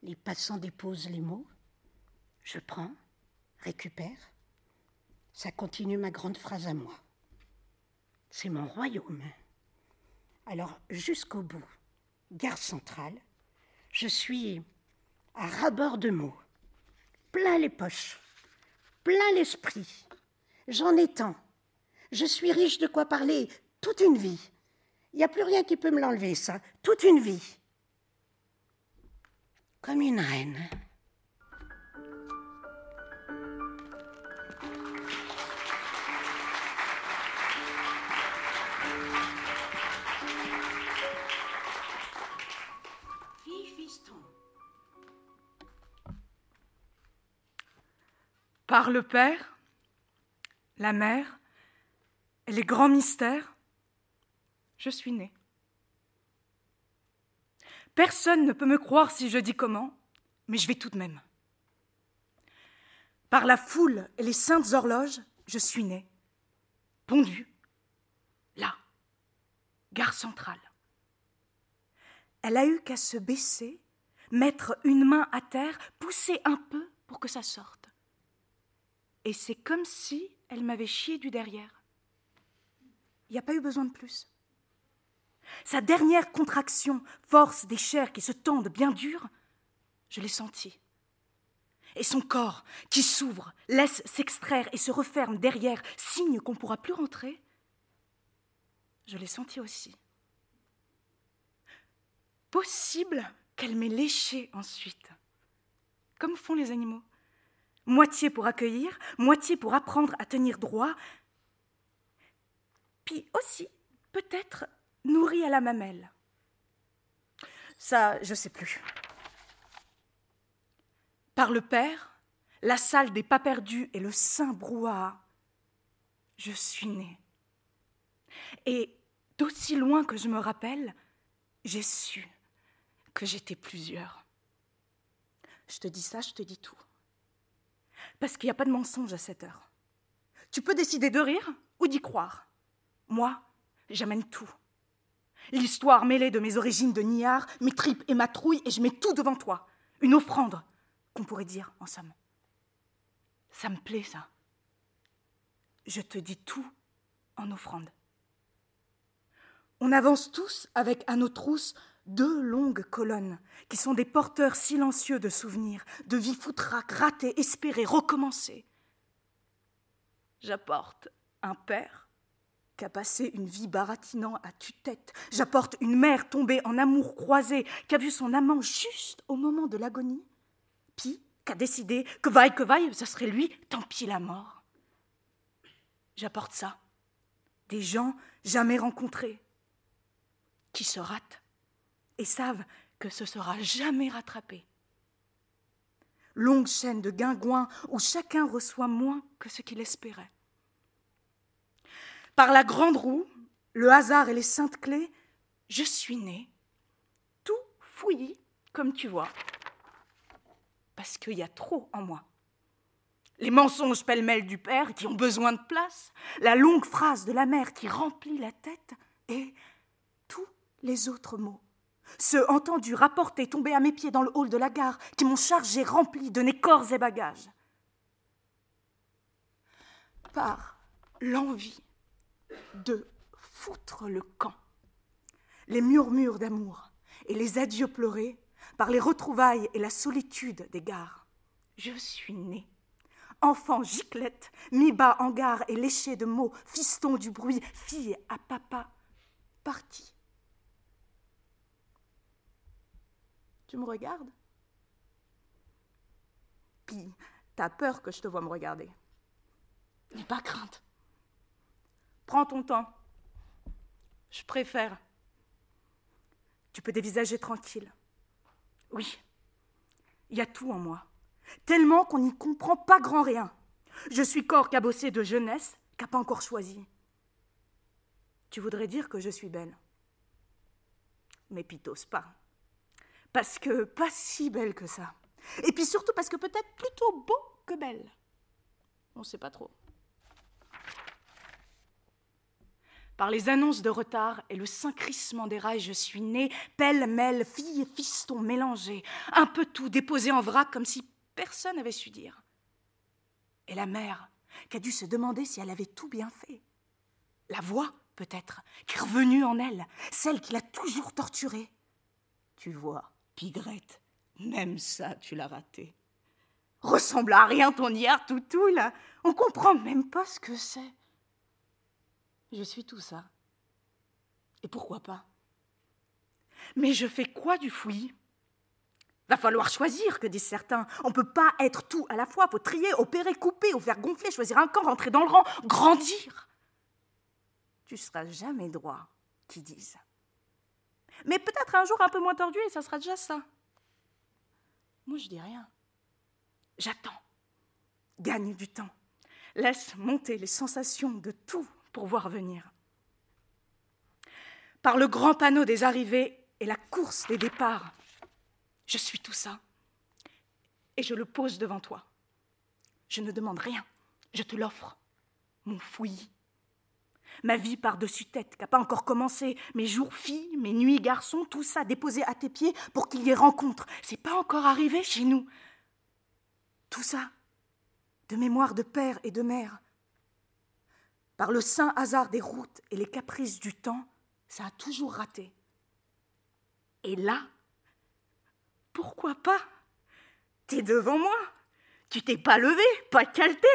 Les passants déposent les mots. Je prends, récupère, ça continue ma grande phrase à moi. C'est mon royaume. Alors, jusqu'au bout, gare centrale, je suis à rabord de mots, plein les poches, plein l'esprit. J'en ai tant. Je suis riche de quoi parler toute une vie. Il n'y a plus rien qui peut me l'enlever, ça. Toute une vie. Comme une reine. Par le Père, la Mère et les grands mystères, je suis née. Personne ne peut me croire si je dis comment, mais je vais tout de même. Par la foule et les saintes horloges, je suis née, pondue, là, gare centrale. Elle a eu qu'à se baisser, mettre une main à terre, pousser un peu pour que ça sorte et c'est comme si elle m'avait chié du derrière. Il n'y a pas eu besoin de plus. Sa dernière contraction, force des chairs qui se tendent bien dures, je l'ai sentie. Et son corps, qui s'ouvre, laisse s'extraire et se referme derrière, signe qu'on ne pourra plus rentrer, je l'ai senti aussi. Possible qu'elle m'ait léché ensuite, comme font les animaux moitié pour accueillir, moitié pour apprendre à tenir droit, puis aussi peut-être nourri à la mamelle. Ça, je sais plus. Par le Père, la salle des pas perdus et le saint brouhaha, je suis née. Et d'aussi loin que je me rappelle, j'ai su que j'étais plusieurs. Je te dis ça, je te dis tout. Parce qu'il n'y a pas de mensonge à cette heure. Tu peux décider de rire ou d'y croire. Moi, j'amène tout. L'histoire mêlée de mes origines de niard, mes tripes et ma trouille, et je mets tout devant toi. Une offrande, qu'on pourrait dire, en somme. Ça me plaît, ça. Je te dis tout en offrande. On avance tous avec à nos trousses deux longues colonnes qui sont des porteurs silencieux de souvenirs, de vie foutraque, ratée, espérée, recommencée. J'apporte un père qui a passé une vie baratinant à tue-tête. J'apporte une mère tombée en amour croisé, qui a vu son amant juste au moment de l'agonie, puis qu'a décidé que vaille que vaille, ce serait lui, tant pis la mort. J'apporte ça. Des gens jamais rencontrés, qui se ratent et savent que ce sera jamais rattrapé. Longue chaîne de guingouins où chacun reçoit moins que ce qu'il espérait. Par la grande roue, le hasard et les saintes clés, je suis né, tout fouillis, comme tu vois, parce qu'il y a trop en moi. Les mensonges pêle-mêle du père qui ont besoin de place, la longue phrase de la mère qui remplit la tête, et tous les autres mots, ceux entendus, rapportés, tombés à mes pieds dans le hall de la gare, qui m'ont chargé, rempli de nez, corps et bagages. Par l'envie de foutre le camp, les murmures d'amour et les adieux pleurés, par les retrouvailles et la solitude des gares. Je suis né. Enfant giclette, mi-bas en gare et léché de mots, fiston du bruit, fille à papa, parti. Tu me regardes? Puis, t'as peur que je te vois me regarder? N'aie pas crainte. Prends ton temps. Je préfère. Tu peux dévisager tranquille. Oui, il y a tout en moi. Tellement qu'on n'y comprend pas grand rien. Je suis corps cabossé de jeunesse qu'a pas encore choisi. Tu voudrais dire que je suis belle. Mais pitose pas. Parce que pas si belle que ça. Et puis surtout parce que peut-être plutôt beau que belle. On ne sait pas trop. Par les annonces de retard et le syncrissement des rails, je suis née, pêle-mêle, fille et fiston mélangés, un peu tout déposé en vrac comme si personne n'avait su dire. Et la mère, qui a dû se demander si elle avait tout bien fait. La voix, peut-être, qui est revenue en elle, celle qui l'a toujours torturée. Tu vois, Pigrette, même ça, tu l'as raté. Ressemble à rien ton hier toutou, là. On comprend même pas ce que c'est. Je suis tout ça. Et pourquoi pas? Mais je fais quoi du fouillis? Va falloir choisir, que disent certains. On peut pas être tout à la fois. Faut trier, opérer, couper, ou faire gonfler, choisir un camp, rentrer dans le rang, grandir. Tu seras jamais droit, qui disent. Mais peut-être un jour un peu moins tordu et ça sera déjà ça. Moi, je dis rien. J'attends. Gagne du temps. Laisse monter les sensations de tout pour voir venir. Par le grand panneau des arrivées et la course des départs, je suis tout ça. Et je le pose devant toi. Je ne demande rien, je te l'offre. Mon fouillis. Ma vie par-dessus tête, qui n'a pas encore commencé, mes jours filles, mes nuits garçons, tout ça déposé à tes pieds pour qu'il y ait rencontre. C'est pas encore arrivé chez nous. Tout ça, de mémoire de père et de mère, par le saint hasard des routes et les caprices du temps, ça a toujours raté. Et là, pourquoi pas? T'es devant moi. Tu t'es pas levé, pas calté.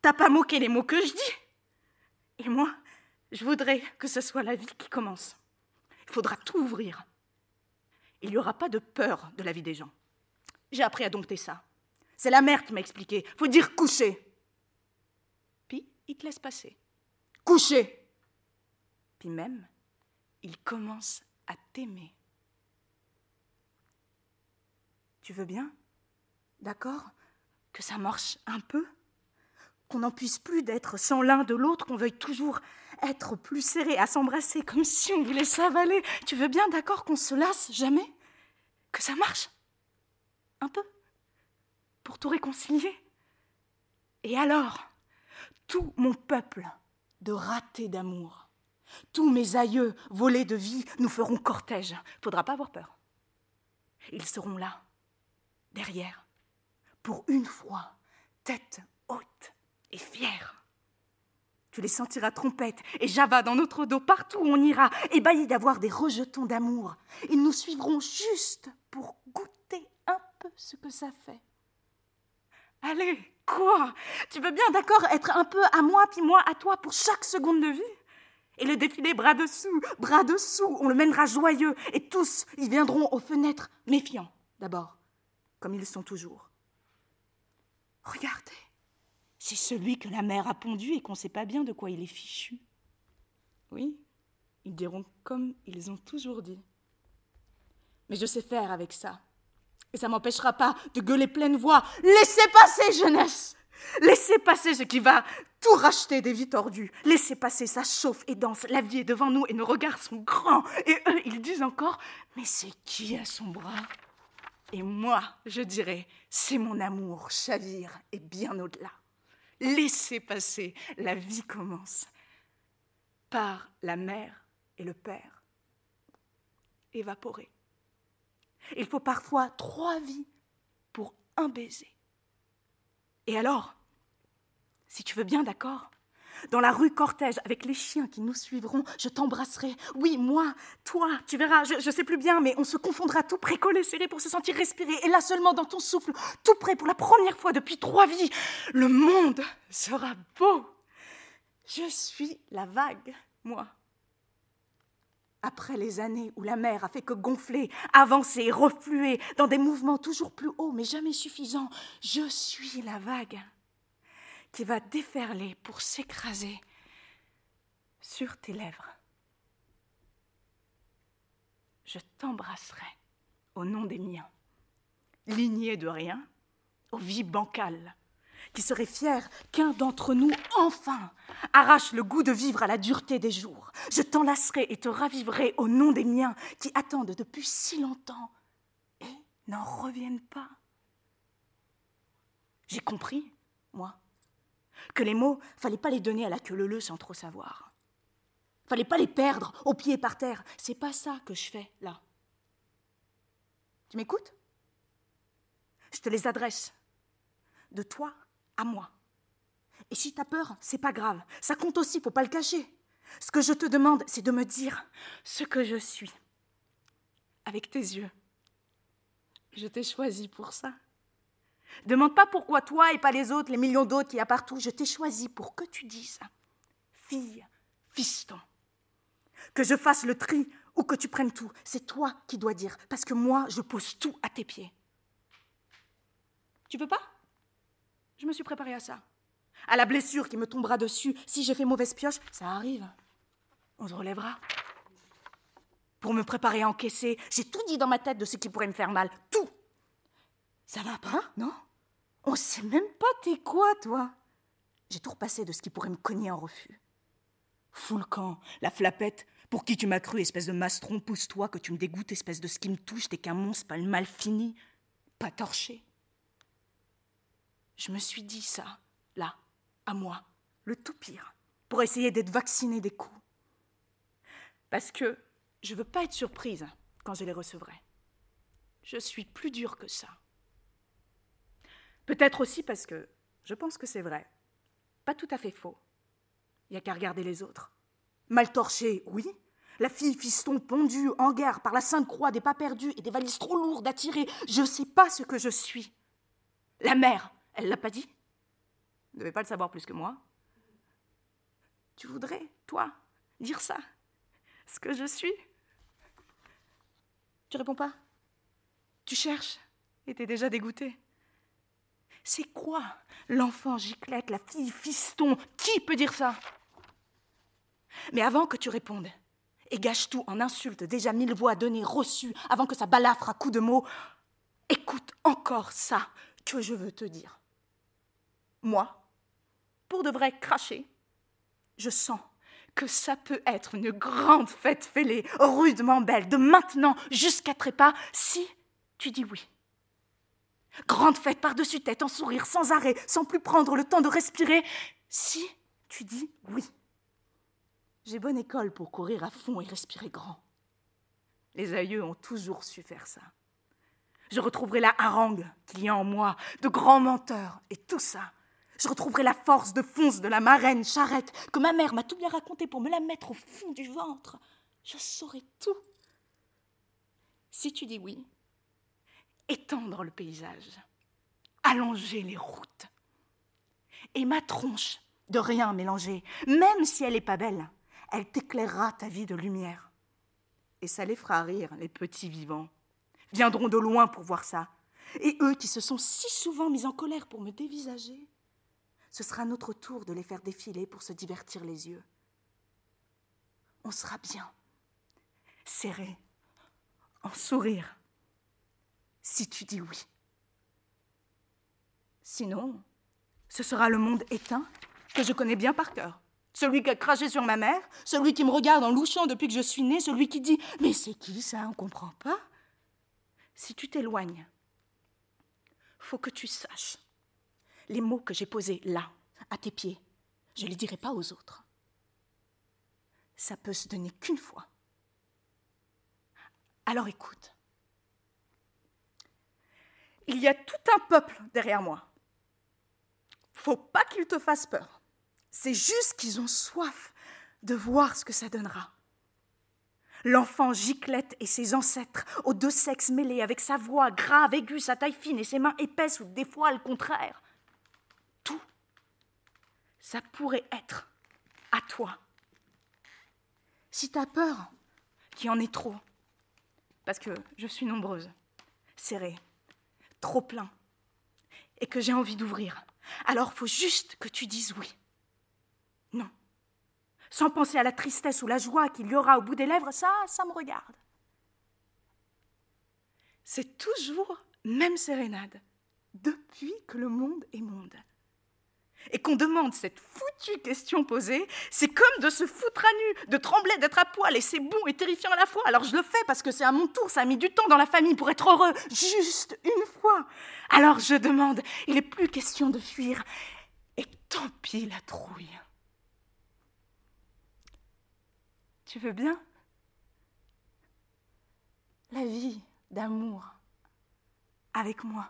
T'as pas moqué les mots que je dis. Et moi, je voudrais que ce soit la vie qui commence. Il faudra tout ouvrir. Il n'y aura pas de peur de la vie des gens. J'ai appris à dompter ça. C'est la mère qui m'a expliqué. Faut dire coucher. Puis il te laisse passer. Coucher. Puis même, il commence à t'aimer. Tu veux bien? D'accord? Que ça marche un peu? Qu'on n'en puisse plus d'être sans l'un de l'autre, qu'on veuille toujours être plus serré, à s'embrasser comme si on voulait s'avaler. Tu veux bien, d'accord, qu'on se lasse jamais? Que ça marche? Un peu. Pour tout réconcilier. Et alors, tout mon peuple de ratés d'amour. Tous mes aïeux volés de vie nous feront cortège. Faudra pas avoir peur. Ils seront là, derrière, pour une fois, tête haute et fière. Tu les sentiras trompettes et java dans notre dos partout où on ira, ébahis d'avoir des rejetons d'amour. Ils nous suivront juste pour goûter un peu ce que ça fait. Allez, Quoi? Tu veux bien, d'accord, être un peu à moi, puis moi à toi pour chaque seconde de vie? Et le défilé bras dessous, bras dessous, on le mènera joyeux, et tous, ils viendront aux fenêtres, méfiants, d'abord, comme ils sont toujours. Regardez, c'est celui que la mère a pondu et qu'on ne sait pas bien de quoi il est fichu. Oui, ils diront comme ils ont toujours dit. Mais je sais faire avec ça. Et ça m'empêchera pas de gueuler pleine voix. Laissez passer, jeunesse Laissez passer ce qui va tout racheter des vies tordues. Laissez passer, ça chauffe et danse. La vie est devant nous et nos regards sont grands. Et eux, ils disent encore Mais c'est qui à son bras? Et moi, je dirais C'est mon amour, chavire et bien au-delà. Laissez passer, la vie commence. Par la mère et le père. Évaporés. Il faut parfois trois vies pour un baiser. Et alors, si tu veux bien, d'accord dans la rue cortège, avec les chiens qui nous suivront, je t'embrasserai. Oui, moi, toi, tu verras, je, ne sais plus bien, mais on se confondra tout près, collé, serré, pour se sentir respirer. Et là seulement, dans ton souffle, tout près, pour la première fois depuis trois vies, le monde sera beau. Je suis la vague, moi après les années où la mer a fait que gonfler, avancer, refluer dans des mouvements toujours plus hauts mais jamais suffisants, je suis la vague qui va déferler pour s'écraser sur tes lèvres. Je t'embrasserai au nom des miens, lignée de rien, aux vies bancales, qui serait fier qu'un d'entre nous, enfin, arrache le goût de vivre à la dureté des jours. Je t'enlacerai et te raviverai au nom des miens qui attendent depuis si longtemps et n'en reviennent pas. J'ai compris, moi, que les mots, fallait pas les donner à la queue leu sans trop savoir. Fallait pas les perdre au pied par terre. C'est pas ça que je fais là. Tu m'écoutes? Je te les adresse. De toi à moi. Et si t'as peur, c'est pas grave. Ça compte aussi, faut pas le cacher. Ce que je te demande, c'est de me dire ce que je suis. Avec tes yeux. Je t'ai choisi pour ça. Demande pas pourquoi toi et pas les autres, les millions d'autres qu'il y a partout. Je t'ai choisi pour que tu dises fille, fiston. Que je fasse le tri ou que tu prennes tout. C'est toi qui dois dire. Parce que moi, je pose tout à tes pieds. Tu veux pas? Je me suis préparée à ça. À la blessure qui me tombera dessus si j'ai fait mauvaise pioche, ça arrive. On se relèvera. Pour me préparer à encaisser, j'ai tout dit dans ma tête de ce qui pourrait me faire mal. Tout. Ça va pas, non? On sait même pas t'es quoi, toi J'ai tout repassé de ce qui pourrait me cogner en refus. Fous le camp, la flapette, pour qui tu m'as cru, espèce de mastron, pousse-toi, que tu me dégoûtes, espèce de ce qui me touche, t'es qu'un monstre, pas le mal fini, pas torché. Je me suis dit ça, là, à moi, le tout pire, pour essayer d'être vacciné des coups. Parce que je veux pas être surprise quand je les recevrai. Je suis plus dure que ça. Peut-être aussi parce que je pense que c'est vrai. Pas tout à fait faux. Il n'y a qu'à regarder les autres. Mal torché, oui. La fille fiston pondue en guerre par la Sainte Croix des pas perdus et des valises trop lourdes à tirer. Je sais pas ce que je suis. La mère, elle l'a pas dit. Ne devait pas le savoir plus que moi. Tu voudrais, toi, dire ça Ce que je suis? Tu réponds pas? Tu cherches et t'es déjà dégoûté. C'est quoi l'enfant giclette, la fille fiston? Qui peut dire ça? Mais avant que tu répondes, et gâche tout en insultes déjà mille voix données, reçues, avant que ça balafre à coups de mots, écoute encore ça que je veux te dire moi, pour de vrai cracher, je sens que ça peut être une grande fête fêlée, rudement belle, de maintenant jusqu'à trépas, si tu dis oui. Grande fête par-dessus tête, en sourire, sans arrêt, sans plus prendre le temps de respirer, si tu dis oui. J'ai bonne école pour courir à fond et respirer grand. Les aïeux ont toujours su faire ça. Je retrouverai la harangue qu'il y a en moi, de grands menteurs, et tout ça, je retrouverai la force de fonce de la marraine charrette que ma mère m'a tout bien raconté pour me la mettre au fond du ventre. Je saurai tout. Si tu dis oui, étendre le paysage, allonger les routes. Et ma tronche, de rien mélanger, même si elle n'est pas belle, elle t'éclairera ta vie de lumière. Et ça les fera rire, les petits vivants. Viendront de loin pour voir ça. Et eux qui se sont si souvent mis en colère pour me dévisager, ce sera notre tour de les faire défiler pour se divertir les yeux. On sera bien, serrés, en sourire, si tu dis oui. Sinon, ce sera le monde éteint que je connais bien par cœur. Celui qui a craché sur ma mère, celui qui me regarde en louchant depuis que je suis née, celui qui dit Mais c'est qui ça? On comprend pas. Si tu t'éloignes, faut que tu saches les mots que j'ai posés là, à tes pieds. Je ne les dirai pas aux autres. Ça peut se donner qu'une fois. Alors écoute. Il y a tout un peuple derrière moi. Faut pas qu'ils te fassent peur. C'est juste qu'ils ont soif de voir ce que ça donnera. L'enfant giclette et ses ancêtres, aux deux sexes mêlés, avec sa voix grave, aiguë, sa taille fine et ses mains épaisses ou des fois le contraire. Ça pourrait être à toi. Si t'as peur qu'il y en ait trop, parce que je suis nombreuse, serrée, trop plein, et que j'ai envie d'ouvrir, alors faut juste que tu dises oui. Non. Sans penser à la tristesse ou la joie qu'il y aura au bout des lèvres, ça, ça me regarde. C'est toujours même sérénade, depuis que le monde est monde. Et qu'on demande cette foutue question posée, c'est comme de se foutre à nu, de trembler, d'être à poil, et c'est bon et terrifiant à la fois. Alors je le fais parce que c'est à mon tour, ça a mis du temps dans la famille pour être heureux, juste une fois. Alors je demande, il n'est plus question de fuir, et tant pis la trouille. Tu veux bien? La vie d'amour avec moi.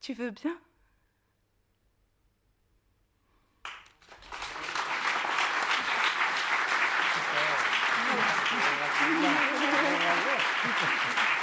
Tu veux bien? Thank you.